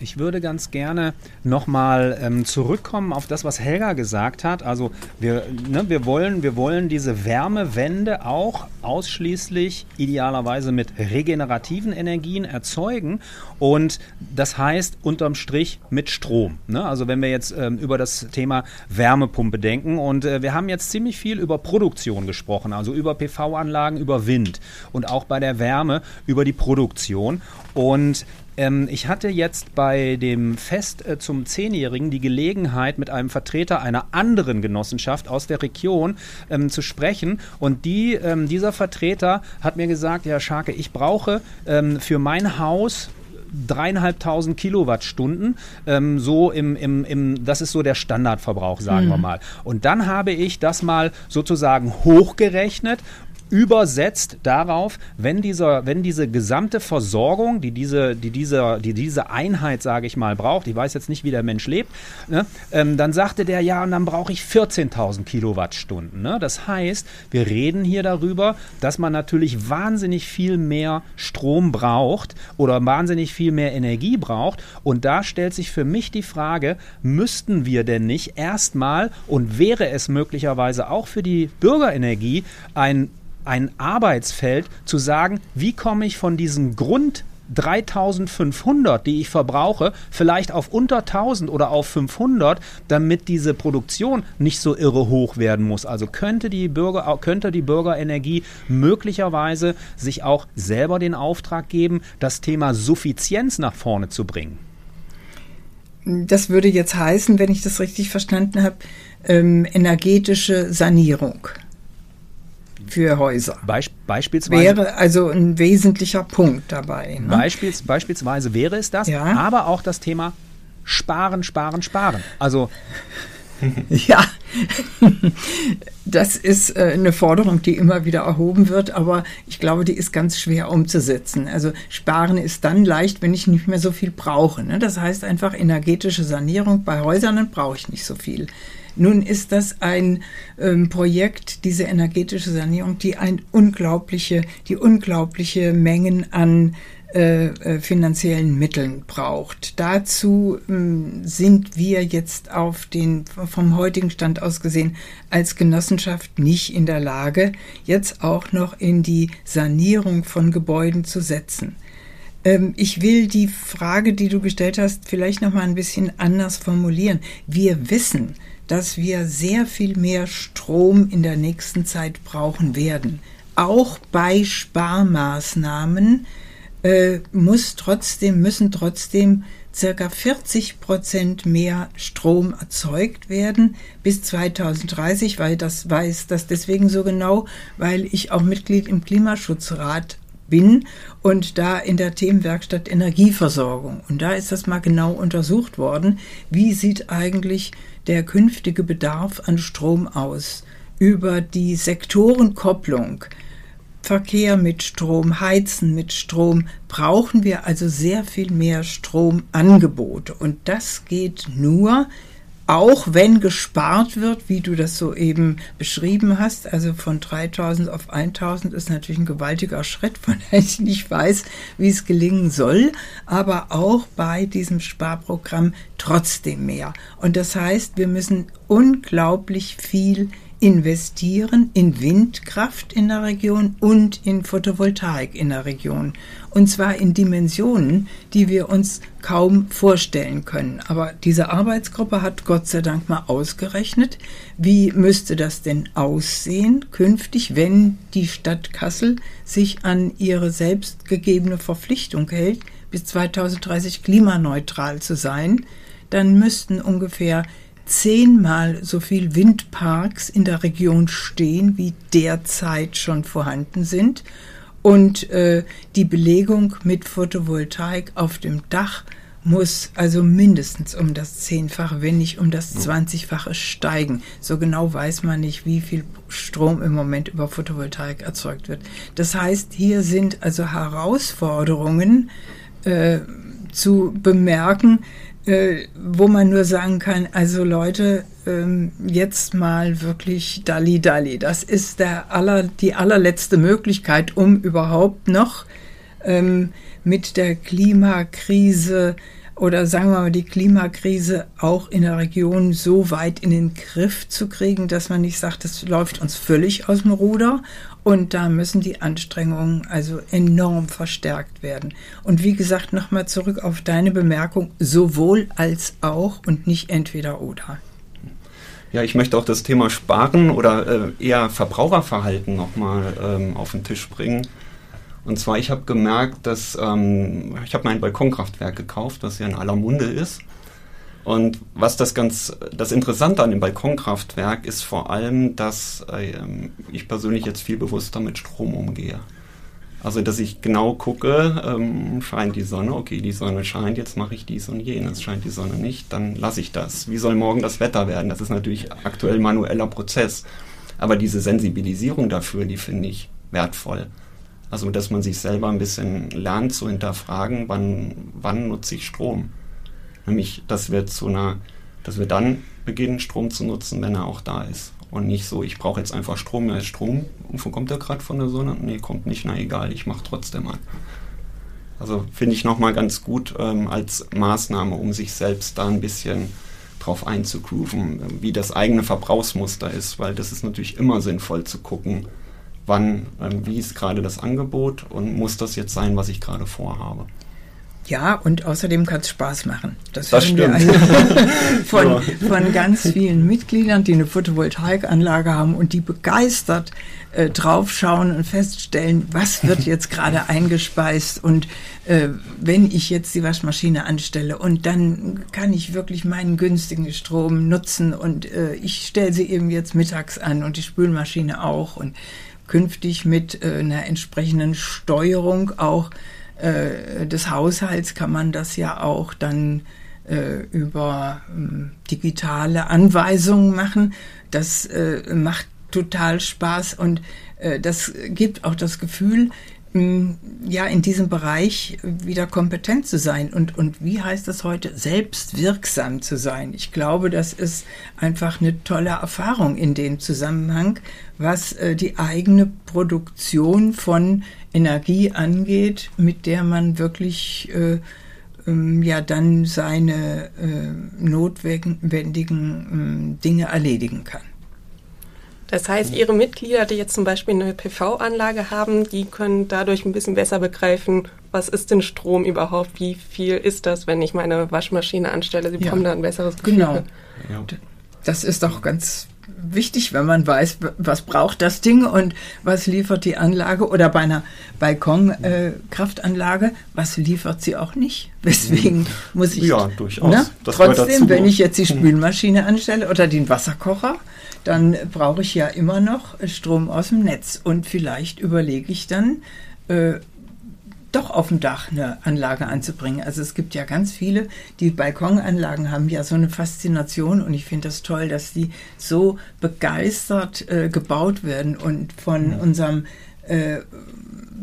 Ich würde ganz gerne nochmal ähm, zurückkommen auf das, was Helga gesagt hat. Also wir, ne, wir, wollen, wir wollen diese Wärmewende auch ausschließlich idealerweise mit regenerativen Energien erzeugen. Und das heißt unterm Strich mit Strom. Ne? Also wenn wir jetzt ähm, über das Thema Wärmepumpe denken und äh, wir haben jetzt ziemlich viel über Produktion gesprochen, also über PV-Anlagen, über Wind und auch bei der Wärme über die Produktion. Und Ähm, ich hatte jetzt bei dem Fest äh, zum Zehnjährigen die Gelegenheit, mit einem Vertreter einer anderen Genossenschaft aus der Region ähm, zu sprechen. Und die, ähm, dieser Vertreter hat mir gesagt, ja, Scharke, ich brauche ähm, für mein Haus dreieinhalbtausend Kilowattstunden. Ähm, so im, im, im, das ist so der Standardverbrauch, sagen mhm. wir mal. Und dann habe ich das mal sozusagen hochgerechnet übersetzt darauf, wenn, dieser, wenn diese gesamte Versorgung, die diese, die diese, die diese Einheit, sage ich mal, braucht, ich weiß jetzt nicht, wie der Mensch lebt, ne, ähm, dann sagte der, ja, und dann brauche ich 14.000 Kilowattstunden. Ne? Das heißt, wir reden hier darüber, dass man natürlich wahnsinnig viel mehr Strom braucht oder wahnsinnig viel mehr Energie braucht. Und da stellt sich für mich die Frage, müssten wir denn nicht erstmal und wäre es möglicherweise auch für die Bürgerenergie ein ein Arbeitsfeld zu sagen, wie komme ich von diesen Grund 3500, die ich verbrauche, vielleicht auf unter 1000 oder auf 500, damit diese Produktion nicht so irre hoch werden muss. Also könnte die Bürger, könnte die Bürgerenergie möglicherweise sich auch selber den Auftrag geben, das Thema Suffizienz nach vorne zu bringen. Das würde jetzt heißen, wenn ich das richtig verstanden habe, ähm, energetische Sanierung für Häuser. Beisp beispielsweise wäre also ein wesentlicher Punkt dabei. Ne? Beispiels, beispielsweise wäre es das, ja. aber auch das Thema Sparen, Sparen, Sparen. Also ja, das ist äh, eine Forderung, die immer wieder erhoben wird, aber ich glaube, die ist ganz schwer umzusetzen. Also sparen ist dann leicht, wenn ich nicht mehr so viel brauche. Ne? Das heißt einfach energetische Sanierung bei Häusern, dann brauche ich nicht so viel. Nun ist das ein ähm, Projekt, diese energetische Sanierung, die ein unglaubliche, die unglaubliche Mengen an äh, äh, finanziellen Mitteln braucht. Dazu ähm, sind wir jetzt auf den vom heutigen Stand aus gesehen als Genossenschaft nicht in der Lage, jetzt auch noch in die Sanierung von Gebäuden zu setzen. Ähm, ich will die Frage, die du gestellt hast, vielleicht noch mal ein bisschen anders formulieren. Wir wissen, dass wir sehr viel mehr Strom in der nächsten Zeit brauchen werden. Auch bei Sparmaßnahmen äh, muss trotzdem, müssen trotzdem circa 40 Prozent mehr Strom erzeugt werden bis 2030, weil das weiß das deswegen so genau, weil ich auch Mitglied im Klimaschutzrat bin und da in der Themenwerkstatt Energieversorgung. Und da ist das mal genau untersucht worden. Wie sieht eigentlich der künftige Bedarf an Strom aus? Über die Sektorenkopplung Verkehr mit Strom, Heizen mit Strom, brauchen wir also sehr viel mehr Stromangebote. Und das geht nur, auch wenn gespart wird, wie du das soeben beschrieben hast, also von 3000 auf 1000 ist natürlich ein gewaltiger Schritt, von dem ich nicht weiß, wie es gelingen soll, aber auch bei diesem Sparprogramm trotzdem mehr. Und das heißt, wir müssen unglaublich viel investieren in Windkraft in der Region und in Photovoltaik in der Region. Und zwar in Dimensionen, die wir uns kaum vorstellen können. Aber diese Arbeitsgruppe hat Gott sei Dank mal ausgerechnet, wie müsste das denn aussehen künftig, wenn die Stadt Kassel sich an ihre selbstgegebene Verpflichtung hält, bis 2030 klimaneutral zu sein. Dann müssten ungefähr zehnmal so viel Windparks in der Region stehen, wie derzeit schon vorhanden sind. Und äh, die Belegung mit Photovoltaik auf dem Dach muss also mindestens um das Zehnfache, wenn nicht um das Zwanzigfache steigen. So genau weiß man nicht, wie viel Strom im Moment über Photovoltaik erzeugt wird. Das heißt, hier sind also Herausforderungen äh, zu bemerken, äh, wo man nur sagen kann, also Leute, ähm, jetzt mal wirklich Dalli Dalli. Das ist der aller, die allerletzte Möglichkeit, um überhaupt noch ähm, mit der Klimakrise oder sagen wir mal die Klimakrise auch in der Region so weit in den Griff zu kriegen, dass man nicht sagt, das läuft uns völlig aus dem Ruder und da müssen die Anstrengungen also enorm verstärkt werden. Und wie gesagt, nochmal zurück auf deine Bemerkung, sowohl als auch und nicht entweder oder. Ja, ich möchte auch das Thema Sparen oder äh, eher Verbraucherverhalten nochmal ähm, auf den Tisch bringen. Und zwar, ich habe gemerkt, dass ähm, ich habe mein Balkonkraftwerk gekauft, das ja in aller Munde ist. Und was das ganz, das Interessante an dem Balkonkraftwerk ist vor allem, dass äh, ich persönlich jetzt viel bewusster mit Strom umgehe. Also, dass ich genau gucke, ähm, scheint die Sonne, okay, die Sonne scheint, jetzt mache ich dies und jenes. Scheint die Sonne nicht, dann lasse ich das. Wie soll morgen das Wetter werden? Das ist natürlich aktuell manueller Prozess. Aber diese Sensibilisierung dafür, die finde ich wertvoll. Also, dass man sich selber ein bisschen lernt zu hinterfragen, wann, wann nutze ich Strom. Nämlich, dass wir zu einer, dass wir dann beginnen, Strom zu nutzen, wenn er auch da ist. Und nicht so, ich brauche jetzt einfach Strom, ja, ist Strom. Wo kommt der gerade von der Sonne? Nee, kommt nicht, na egal, ich mache trotzdem an. Also finde ich nochmal ganz gut ähm, als Maßnahme, um sich selbst da ein bisschen drauf einzugrooven, wie das eigene Verbrauchsmuster ist, weil das ist natürlich immer sinnvoll zu gucken, wann, ähm, wie ist gerade das Angebot und muss das jetzt sein, was ich gerade vorhabe. Ja, und außerdem kann es Spaß machen. Das, das stimmt. Von, ja. von ganz vielen Mitgliedern, die eine Photovoltaikanlage haben und die begeistert äh, draufschauen und feststellen, was wird jetzt gerade eingespeist und äh, wenn ich jetzt die Waschmaschine anstelle und dann kann ich wirklich meinen günstigen Strom nutzen und äh, ich stelle sie eben jetzt mittags an und die Spülmaschine auch und künftig mit äh, einer entsprechenden Steuerung auch äh, des Haushalts kann man das ja auch dann äh, über äh, digitale Anweisungen machen. Das äh, macht total Spaß und äh, das gibt auch das Gefühl, ja, in diesem Bereich wieder kompetent zu sein und, und wie heißt das heute, selbstwirksam zu sein. Ich glaube, das ist einfach eine tolle Erfahrung in dem Zusammenhang, was äh, die eigene Produktion von Energie angeht, mit der man wirklich äh, ähm, ja dann seine äh, notwendigen äh, Dinge erledigen kann. Das heißt, Ihre Mitglieder, die jetzt zum Beispiel eine PV-Anlage haben, die können dadurch ein bisschen besser begreifen, was ist denn Strom überhaupt, wie viel ist das, wenn ich meine Waschmaschine anstelle. Sie ja. bekommen da ein besseres Gefühl. Genau. Das ist auch ganz wichtig, wenn man weiß, was braucht das Ding und was liefert die Anlage oder bei einer Balkonkraftanlage, äh, was liefert sie auch nicht. Deswegen muss ich ja, durchaus. Ne? trotzdem, wenn ich jetzt die hm. Spülmaschine anstelle oder den Wasserkocher, dann brauche ich ja immer noch Strom aus dem Netz und vielleicht überlege ich dann, äh, doch auf dem Dach eine Anlage anzubringen. Also es gibt ja ganz viele, die Balkonanlagen haben ja so eine Faszination und ich finde das toll, dass die so begeistert äh, gebaut werden und von mhm. unserem äh,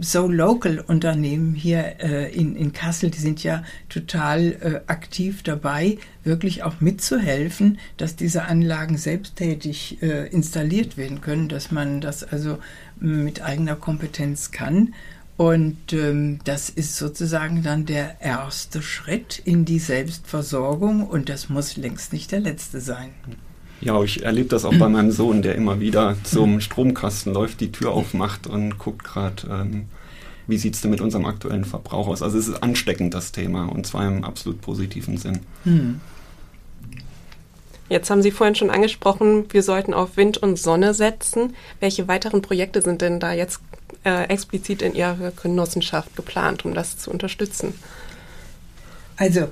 So Local Unternehmen hier äh, in, in Kassel, die sind ja total äh, aktiv dabei, wirklich auch mitzuhelfen, dass diese Anlagen selbsttätig äh, installiert werden können, dass man das also mit eigener Kompetenz kann. Und ähm, das ist sozusagen dann der erste Schritt in die Selbstversorgung und das muss längst nicht der letzte sein. Ja, ich erlebe das auch bei meinem Sohn, der immer wieder zum Stromkasten läuft, die Tür aufmacht und guckt gerade, ähm, wie sieht es denn mit unserem aktuellen Verbrauch aus. Also es ist ansteckend, das Thema, und zwar im absolut positiven Sinn. Hm. Jetzt haben Sie vorhin schon angesprochen, wir sollten auf Wind und Sonne setzen. Welche weiteren Projekte sind denn da jetzt äh, explizit in Ihrer Genossenschaft geplant, um das zu unterstützen? Also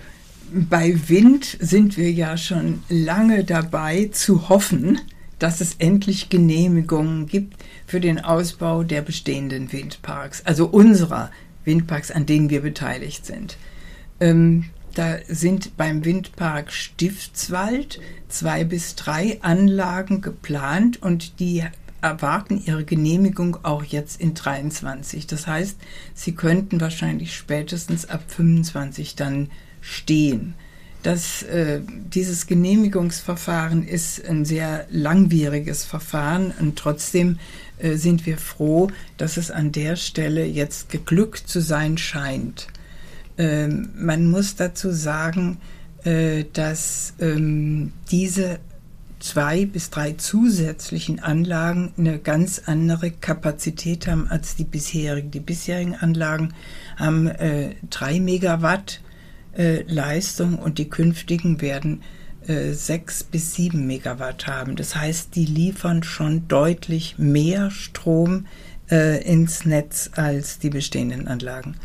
bei Wind sind wir ja schon lange dabei zu hoffen, dass es endlich Genehmigungen gibt für den Ausbau der bestehenden Windparks, also unserer Windparks, an denen wir beteiligt sind. Ähm, da sind beim Windpark Stiftswald zwei bis drei Anlagen geplant und die erwarten ihre Genehmigung auch jetzt in 23. Das heißt, sie könnten wahrscheinlich spätestens ab 25 dann stehen. Das, äh, dieses Genehmigungsverfahren ist ein sehr langwieriges Verfahren und trotzdem äh, sind wir froh, dass es an der Stelle jetzt geglückt zu sein scheint. Ähm, man muss dazu sagen, äh, dass ähm, diese zwei bis drei zusätzlichen Anlagen eine ganz andere Kapazität haben als die bisherigen. Die bisherigen Anlagen haben äh, drei Megawatt äh, Leistung und die künftigen werden äh, sechs bis sieben Megawatt haben. Das heißt, die liefern schon deutlich mehr Strom äh, ins Netz als die bestehenden Anlagen.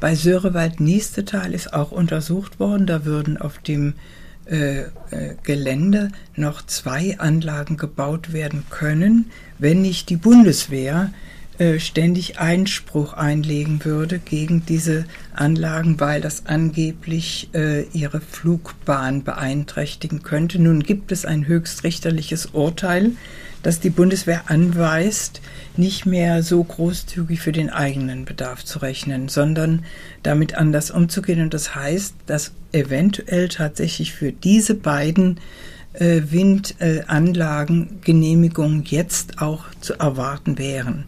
Bei Sörewald-Niestetal ist auch untersucht worden, da würden auf dem äh, äh, Gelände noch zwei Anlagen gebaut werden können, wenn nicht die Bundeswehr äh, ständig Einspruch einlegen würde gegen diese Anlagen, weil das angeblich äh, ihre Flugbahn beeinträchtigen könnte. Nun gibt es ein höchstrichterliches Urteil, das die Bundeswehr anweist, nicht mehr so großzügig für den eigenen Bedarf zu rechnen, sondern damit anders umzugehen. Und das heißt, dass eventuell tatsächlich für diese beiden äh, Windanlagen Genehmigungen jetzt auch zu erwarten wären.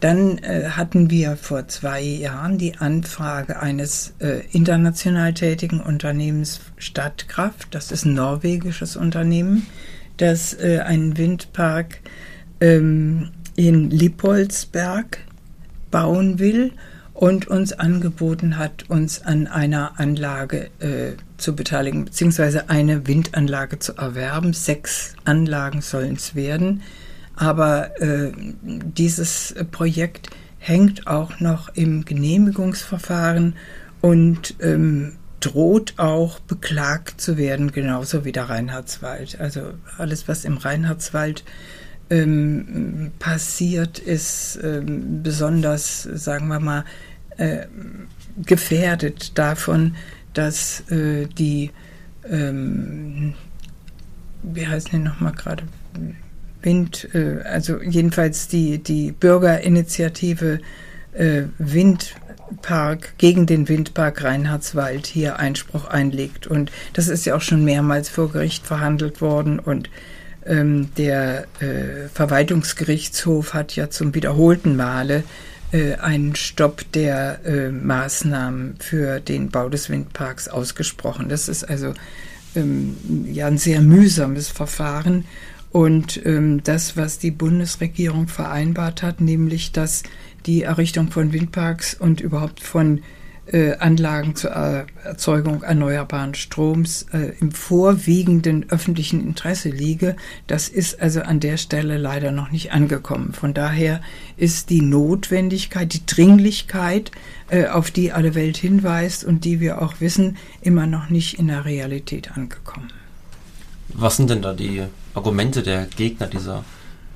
Dann äh, hatten wir vor zwei Jahren die Anfrage eines äh, international tätigen Unternehmens Stadtkraft. Das ist ein norwegisches Unternehmen, das äh, einen Windpark ähm, in Lippoldsberg bauen will und uns angeboten hat, uns an einer Anlage äh, zu beteiligen, beziehungsweise eine Windanlage zu erwerben. Sechs Anlagen sollen es werden aber äh, dieses Projekt hängt auch noch im Genehmigungsverfahren und ähm, droht auch beklagt zu werden, genauso wie der Reinhardswald. Also alles, was im Reinhardswald ähm, passiert, ist ähm, besonders, sagen wir mal, äh, gefährdet davon, dass äh, die, ähm, wie heißen die nochmal gerade, Wind, äh, also jedenfalls die, die Bürgerinitiative äh, Windpark gegen den Windpark Reinhardswald hier Einspruch einlegt. Und das ist ja auch schon mehrmals vor Gericht verhandelt worden und ähm, der äh, Verwaltungsgerichtshof hat ja zum wiederholten Male äh, einen Stopp der äh, Maßnahmen für den Bau des Windparks ausgesprochen. Das ist also ähm, ja ein sehr mühsames Verfahren und ähm, das, was die Bundesregierung vereinbart hat, nämlich dass die Errichtung von Windparks und überhaupt von äh, Anlagen zur Erzeugung erneuerbaren Stroms äh, im vorwiegenden öffentlichen Interesse liege, das ist also an der Stelle leider noch nicht angekommen. Von daher ist die Notwendigkeit, die Dringlichkeit, äh, auf die alle Welt hinweist und die wir auch wissen, immer noch nicht in der Realität angekommen. Was sind denn da die Argumente der Gegner dieser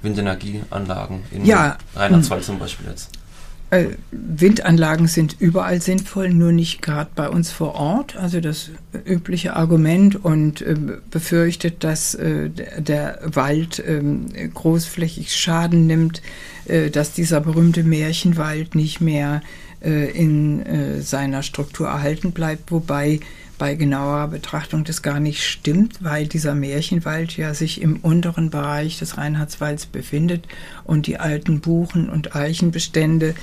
Windenergieanlagen in ja, Rheinland-Pfalz hm. zum Beispiel jetzt? Äh, Windanlagen sind überall sinnvoll, nur nicht gerade bei uns vor Ort. Also das übliche Argument und äh, befürchtet, dass äh, der Wald ähm, großflächig Schaden nimmt, äh, dass dieser berühmte Märchenwald nicht mehr äh, in äh, seiner Struktur erhalten bleibt, wobei bei genauerer Betrachtung das gar nicht stimmt, weil dieser Märchenwald ja sich im unteren Bereich des Reinhardswalds befindet und die alten Buchen- und Eichenbestände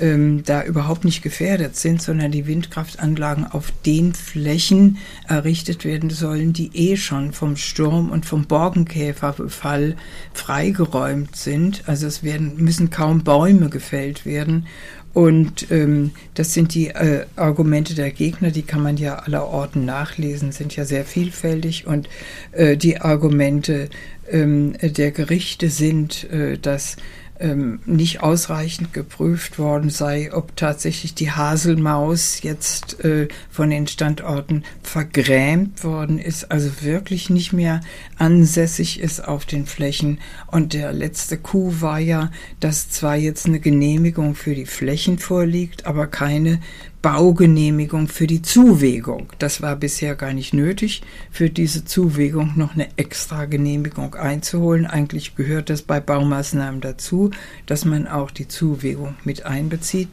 ähm, da überhaupt nicht gefährdet sind, sondern die Windkraftanlagen auf den Flächen errichtet werden sollen, die eh schon vom Sturm und vom Borkenkäferbefall freigeräumt sind. Also es werden, müssen kaum Bäume gefällt werden und ähm, das sind die äh, Argumente der Gegner, die kann man ja aller Orten nachlesen, sind ja sehr vielfältig. Und äh, die Argumente ähm, der Gerichte sind, äh, dass ähm, nicht ausreichend geprüft worden sei, ob tatsächlich die Haselmaus jetzt äh, von den Standorten vergrämt worden ist, also wirklich nicht mehr ansässig ist auf den Flächen. Und der letzte Coup war ja, dass zwar jetzt eine Genehmigung für die Flächen vorliegt, aber keine Baugenehmigung für die Zuwegung. Das war bisher gar nicht nötig, für diese Zuwegung noch eine extra Genehmigung einzuholen. Eigentlich gehört das bei Baumaßnahmen dazu, dass man auch die Zuwegung mit einbezieht.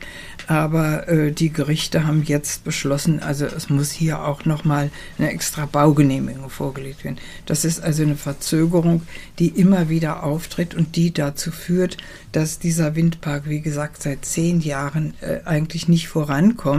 Aber äh, die Gerichte haben jetzt beschlossen, also es muss hier auch nochmal eine extra Baugenehmigung vorgelegt werden. Das ist also eine Verzögerung, die immer wieder auftritt und die dazu führt, dass dieser Windpark, wie gesagt, seit zehn Jahren äh, eigentlich nicht vorankommt.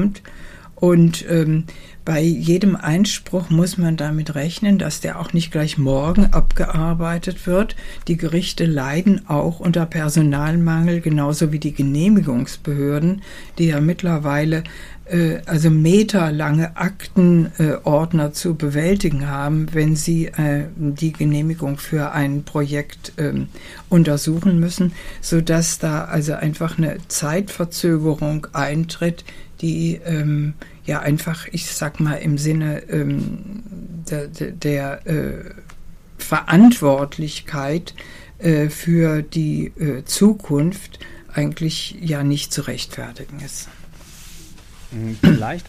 Und ähm, bei jedem Einspruch muss man damit rechnen, dass der auch nicht gleich morgen abgearbeitet wird. Die Gerichte leiden auch unter Personalmangel, genauso wie die Genehmigungsbehörden, die ja mittlerweile äh, also meterlange Aktenordner äh, zu bewältigen haben, wenn sie äh, die Genehmigung für ein Projekt ähm, untersuchen müssen, so dass da also einfach eine Zeitverzögerung eintritt, die ähm, ja einfach, ich sag mal, im Sinne ähm, der, der äh, Verantwortlichkeit äh, für die äh, Zukunft eigentlich ja nicht zu rechtfertigen ist. Hm, vielleicht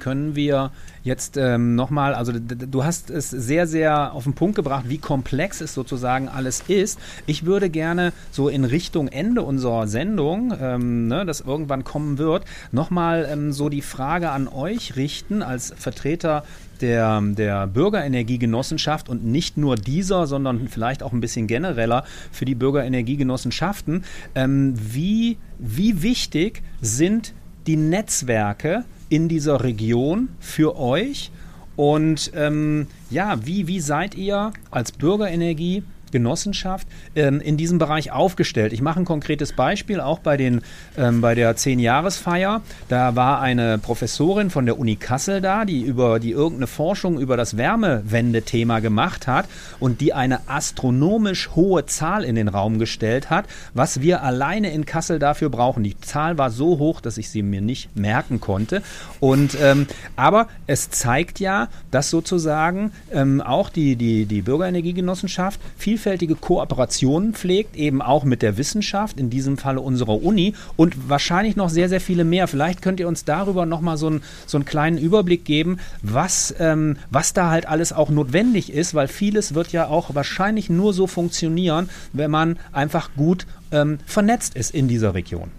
können wir jetzt ähm, nochmal, also du hast es sehr, sehr auf den Punkt gebracht, wie komplex es sozusagen alles ist. Ich würde gerne so in Richtung Ende unserer Sendung, ähm, ne, das irgendwann kommen wird, nochmal ähm, so die Frage an euch richten als Vertreter der, der Bürgerenergiegenossenschaft und nicht nur dieser, sondern vielleicht auch ein bisschen genereller für die Bürgerenergiegenossenschaften. Ähm, wie, wie wichtig sind die Netzwerke, in dieser Region für euch. Und ähm, ja, wie, wie seid ihr als Bürgerenergie Genossenschaft ähm, in diesem Bereich aufgestellt. Ich mache ein konkretes Beispiel, auch bei, den, ähm, bei der 10-Jahresfeier. Da war eine Professorin von der Uni Kassel da, die über die irgendeine Forschung über das Wärmewende-Thema gemacht hat und die eine astronomisch hohe Zahl in den Raum gestellt hat, was wir alleine in Kassel dafür brauchen. Die Zahl war so hoch, dass ich sie mir nicht merken konnte. Und ähm, aber es zeigt ja, dass sozusagen ähm, auch die, die, die Bürgerenergiegenossenschaft viel vielfältige Kooperationen pflegt, eben auch mit der Wissenschaft, in diesem Falle unserer Uni und wahrscheinlich noch sehr, sehr viele mehr. Vielleicht könnt ihr uns darüber nochmal so, ein, so einen kleinen Überblick geben, was, ähm, was da halt alles auch notwendig ist, weil vieles wird ja auch wahrscheinlich nur so funktionieren, wenn man einfach gut ähm, vernetzt ist in dieser Region.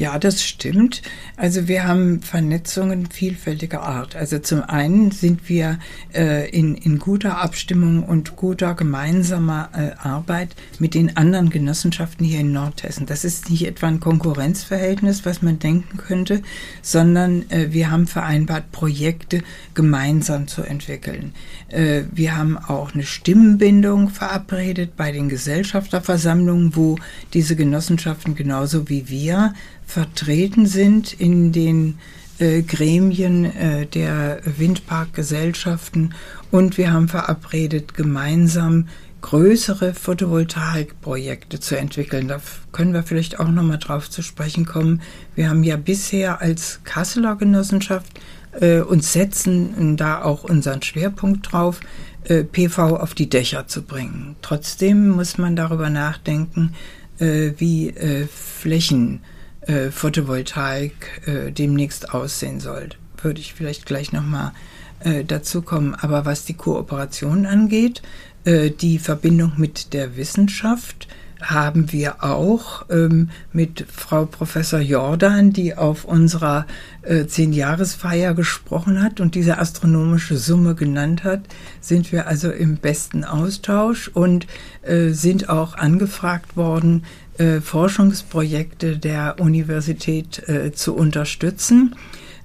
Ja, das stimmt. Also wir haben Vernetzungen vielfältiger Art. Also zum einen sind wir äh, in, in guter Abstimmung und guter gemeinsamer äh, Arbeit mit den anderen Genossenschaften hier in Nordhessen. Das ist nicht etwa ein Konkurrenzverhältnis, was man denken könnte, sondern äh, wir haben vereinbart, Projekte gemeinsam zu entwickeln. Äh, wir haben auch eine Stimmenbindung verabredet bei den Gesellschafterversammlungen, wo diese Genossenschaften genauso wie wir vertreten sind in den äh, Gremien äh, der Windparkgesellschaften und wir haben verabredet, gemeinsam größere Photovoltaikprojekte zu entwickeln. Da können wir vielleicht auch nochmal drauf zu sprechen kommen. Wir haben ja bisher als Kasseler Genossenschaft äh, und setzen da auch unseren Schwerpunkt drauf, äh, PV auf die Dächer zu bringen. Trotzdem muss man darüber nachdenken, äh, wie äh, Flächen äh, Photovoltaik äh, demnächst aussehen soll. Würde ich vielleicht gleich nochmal äh, dazu kommen. Aber was die Kooperation angeht, äh, die Verbindung mit der Wissenschaft, haben wir auch ähm, mit Frau Professor Jordan, die auf unserer äh, Zehn-Jahresfeier gesprochen hat und diese astronomische Summe genannt hat, sind wir also im besten Austausch und äh, sind auch angefragt worden, äh, Forschungsprojekte der Universität äh, zu unterstützen.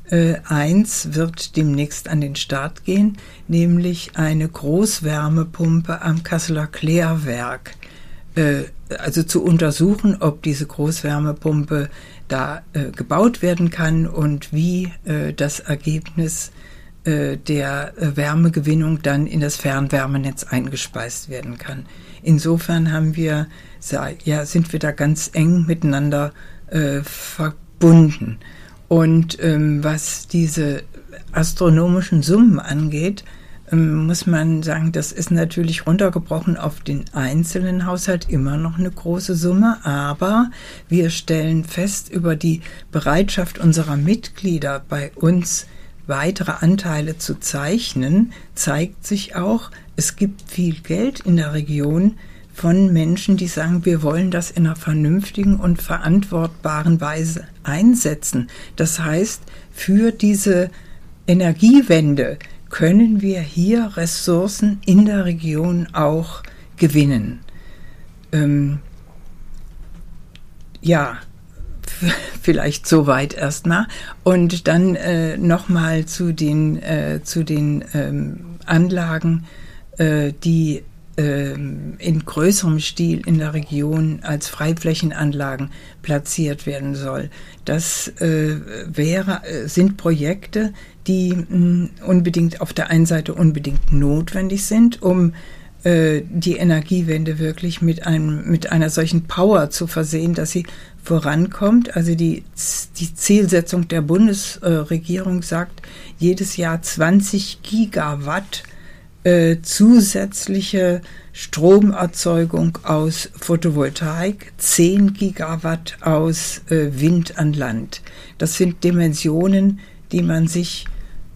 Äh, eins wird demnächst an den Start gehen, nämlich eine Großwärmepumpe am Kasseler Klärwerk. Äh, also zu untersuchen, ob diese Großwärmepumpe da äh, gebaut werden kann und wie äh, das Ergebnis der Wärmegewinnung dann in das Fernwärmenetz eingespeist werden kann. Insofern haben wir ja, sind wir da ganz eng miteinander äh, verbunden. Und ähm, was diese astronomischen Summen angeht, ähm, muss man sagen, das ist natürlich runtergebrochen auf den einzelnen Haushalt immer noch eine große Summe, aber wir stellen fest über die Bereitschaft unserer Mitglieder bei uns weitere Anteile zu zeichnen, zeigt sich auch, es gibt viel Geld in der Region, von Menschen, die sagen, wir wollen das in einer vernünftigen und verantwortbaren Weise einsetzen. Das heißt, für diese Energiewende können wir hier Ressourcen in der Region auch gewinnen. Ähm, ja, vielleicht soweit erstmal. Und dann äh, nochmal zu den, äh, zu den ähm, Anlagen, äh, die in größerem Stil in der Region als Freiflächenanlagen platziert werden soll. Das äh, wäre, äh, sind Projekte, die mh, mm, unbedingt auf der einen Seite unbedingt notwendig sind, um äh, die Energiewende wirklich mit einem, mit einer solchen Power zu versehen, dass sie vorankommt. Also die, die Zielsetzung der Bundesregierung sagt, jedes Jahr 20 Gigawatt äh, zusätzliche Stromerzeugung aus Photovoltaik, 10 Gigawatt aus äh, Wind an Land. Das sind Dimensionen, die man sich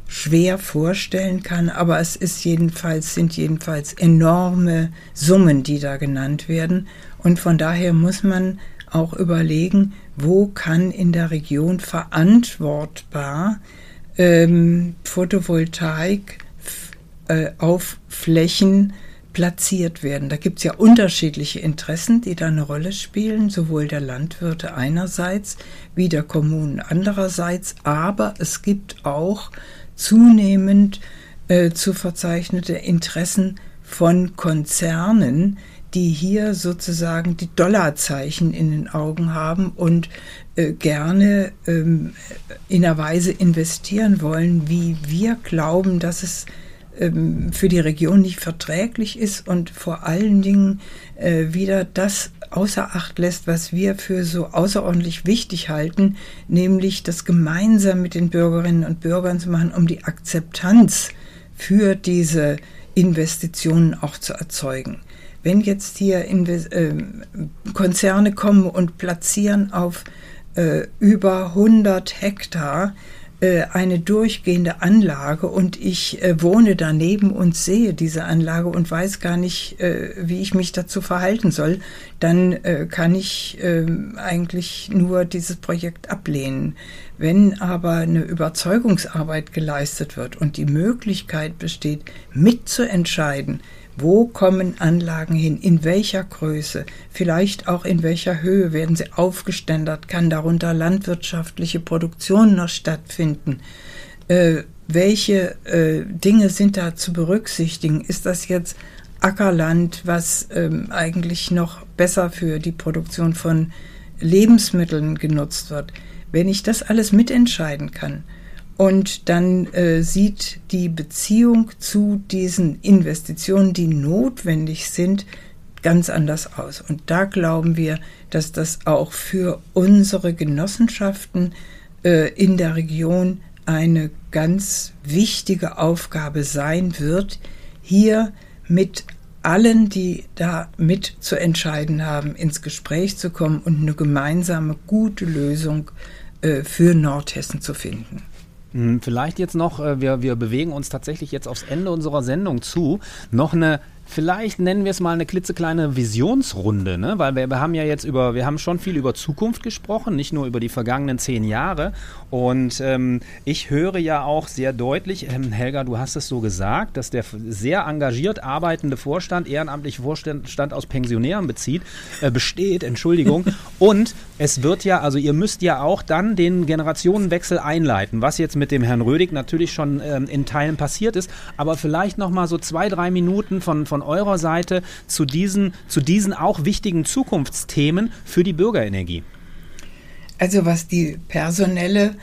schwer vorstellen kann, aber es ist jedenfalls, sind jedenfalls enorme Summen, die da genannt werden. Und von daher muss man auch überlegen, wo kann in der Region verantwortbar ähm, Photovoltaik äh, auf Flächen platziert werden. Da gibt es ja unterschiedliche Interessen, die da eine Rolle spielen, sowohl der Landwirte einerseits wie der Kommunen andererseits, aber es gibt auch zunehmend äh, zu verzeichnete Interessen von Konzernen, die hier sozusagen die Dollarzeichen in den Augen haben und äh, gerne ähm, in einer Weise investieren wollen, wie wir glauben, dass es ähm, für die Region nicht verträglich ist und vor allen Dingen äh, wieder das außer Acht lässt, was wir für so außerordentlich wichtig halten, nämlich das gemeinsam mit den Bürgerinnen und Bürgern zu machen, um die Akzeptanz für diese Investitionen auch zu erzeugen. Wenn jetzt hier Inve äh, Konzerne kommen und platzieren auf äh, über 100 Hektar eine durchgehende Anlage und ich äh, wohne daneben und sehe diese Anlage und weiß gar nicht, äh, wie ich mich dazu verhalten soll, dann äh, kann ich ähm, eigentlich nur dieses Projekt ablehnen. Wenn aber eine Überzeugungsarbeit geleistet wird und die Möglichkeit besteht, mitzuentscheiden, wo kommen Anlagen hin? In welcher Größe? Vielleicht auch in welcher Höhe werden sie aufgeständert? Kann darunter landwirtschaftliche Produktion noch stattfinden? Äh, welche äh, Dinge sind da zu berücksichtigen? Ist das jetzt Ackerland, was ähm, eigentlich noch besser für die Produktion von Lebensmitteln genutzt wird? Wenn ich das alles mitentscheiden kann, und dann äh, sieht die Beziehung zu diesen Investitionen, die notwendig sind, ganz anders aus. Und da glauben wir, dass das auch für unsere Genossenschaften äh, in der Region eine ganz wichtige Aufgabe sein wird, hier mit allen, die da mit zu entscheiden haben, ins Gespräch zu kommen und eine gemeinsame gute Lösung äh, für Nordhessen zu finden. Hm, vielleicht jetzt noch, äh, wir, wir bewegen uns tatsächlich jetzt aufs Ende unserer Sendung zu, noch eine Vielleicht nennen wir es mal eine klitzekleine Visionsrunde, ne? weil wir, wir, haben ja jetzt über, wir haben schon viel über Zukunft gesprochen, nicht nur über die vergangenen zehn Jahre. Und ähm, ich höre ja auch sehr deutlich, ähm, Helga, du hast es so gesagt, dass der sehr engagiert arbeitende Vorstand, ehrenamtliche Vorstand aus Pensionären bezieht, äh, besteht, Entschuldigung. Und es wird ja, also ihr müsst ja auch dann den Generationenwechsel einleiten, was jetzt mit dem Herrn Rödig natürlich schon ähm, in Teilen passiert ist, aber vielleicht noch mal so zwei, drei Minuten von, von von eurer Seite zu diesen, zu diesen auch wichtigen Zukunftsthemen für die Bürgerenergie? Also was die personelle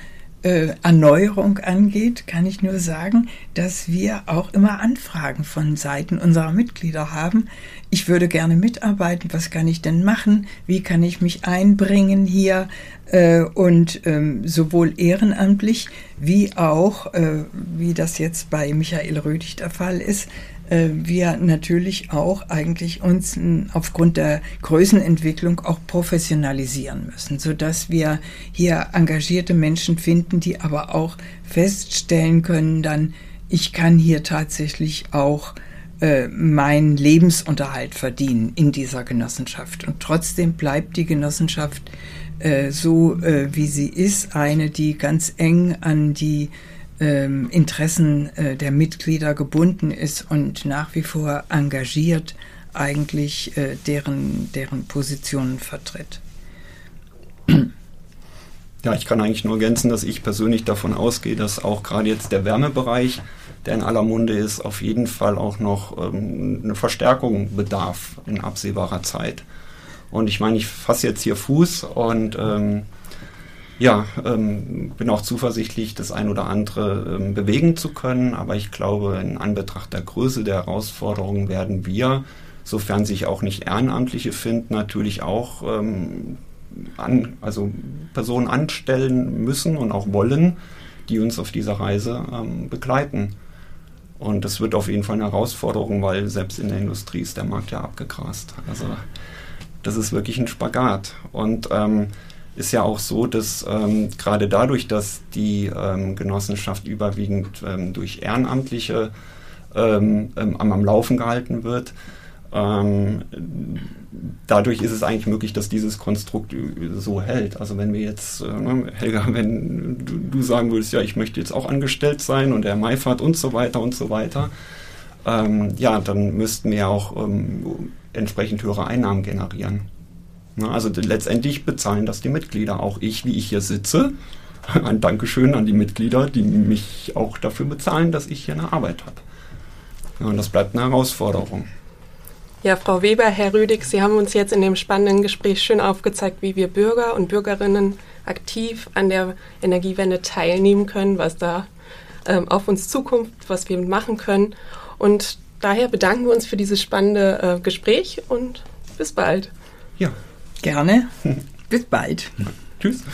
äh, Erneuerung angeht, kann ich nur sagen, dass wir auch immer Anfragen von Seiten unserer Mitglieder haben. Ich würde gerne mitarbeiten. Was kann ich denn machen? Wie kann ich mich einbringen hier? Äh, und ähm, sowohl ehrenamtlich wie auch, äh, wie das jetzt bei Michael Rödig der Fall ist, äh, wir natürlich auch eigentlich uns aufgrund der Größenentwicklung auch professionalisieren müssen, so dass wir hier engagierte Menschen finden, die aber auch feststellen können, dann ich kann hier tatsächlich auch äh, meinen Lebensunterhalt verdienen in dieser Genossenschaft. Und trotzdem bleibt die Genossenschaft äh, so, äh, wie sie ist, eine, die ganz eng an die ähm, Interessen äh, der Mitglieder gebunden ist und nach wie vor engagiert eigentlich äh, deren, deren Positionen vertritt. Ja, ich kann eigentlich nur ergänzen, dass ich persönlich davon ausgehe, dass auch gerade jetzt der Wärmebereich, der in aller Munde ist, auf jeden Fall auch noch ähm, eine Verstärkung bedarf in absehbarer Zeit. Und ich meine, ich fasse jetzt hier Fuß und ähm, ja, ähm, bin auch zuversichtlich, das ein oder andere ähm, bewegen zu können. Aber ich glaube, in Anbetracht der Größe der Herausforderungen werden wir, sofern sich auch nicht Ehrenamtliche finden, natürlich auch ähm, an, also Personen anstellen müssen und auch wollen, die uns auf dieser Reise ähm, begleiten. Und das wird auf jeden Fall eine Herausforderung, weil selbst in der Industrie ist der Markt ja abgegrast. Also das ist wirklich ein Spagat. Und ähm, ist ja auch so, dass ähm, gerade dadurch, dass die ähm, Genossenschaft überwiegend ähm, durch Ehrenamtliche ähm, ähm, am, am Laufen gehalten wird, ähm, dadurch ist es eigentlich möglich, dass dieses Konstrukt so hält. Also wenn wir jetzt, äh, ne, Helga, wenn du, du, sagen würdest, ja, ich möchte jetzt auch angestellt sein und der Maifahrt und so weiter und so weiter, ja, dann müssten wir auch entsprechend höhere Einnahmen generieren. Also letztendlich bezahlen das die Mitglieder. Auch ich, wie ich hier sitze, ein Dankeschön an die Mitglieder, die mich auch dafür bezahlen, dass ich hier eine Arbeit habe. Und das bleibt eine Herausforderung. Ja, Frau Weber, Herr Rüdig, Sie haben uns jetzt in dem spannenden Gespräch schön aufgezeigt, wie wir Bürger und Bürgerinnen aktiv an der Energiewende teilnehmen können, was da ähm, auf uns zukommt, was wir machen können. Und daher bedanken wir uns für dieses spannende äh, Gespräch und bis bald. Ja, Gerne. Bis bald. Tschüss.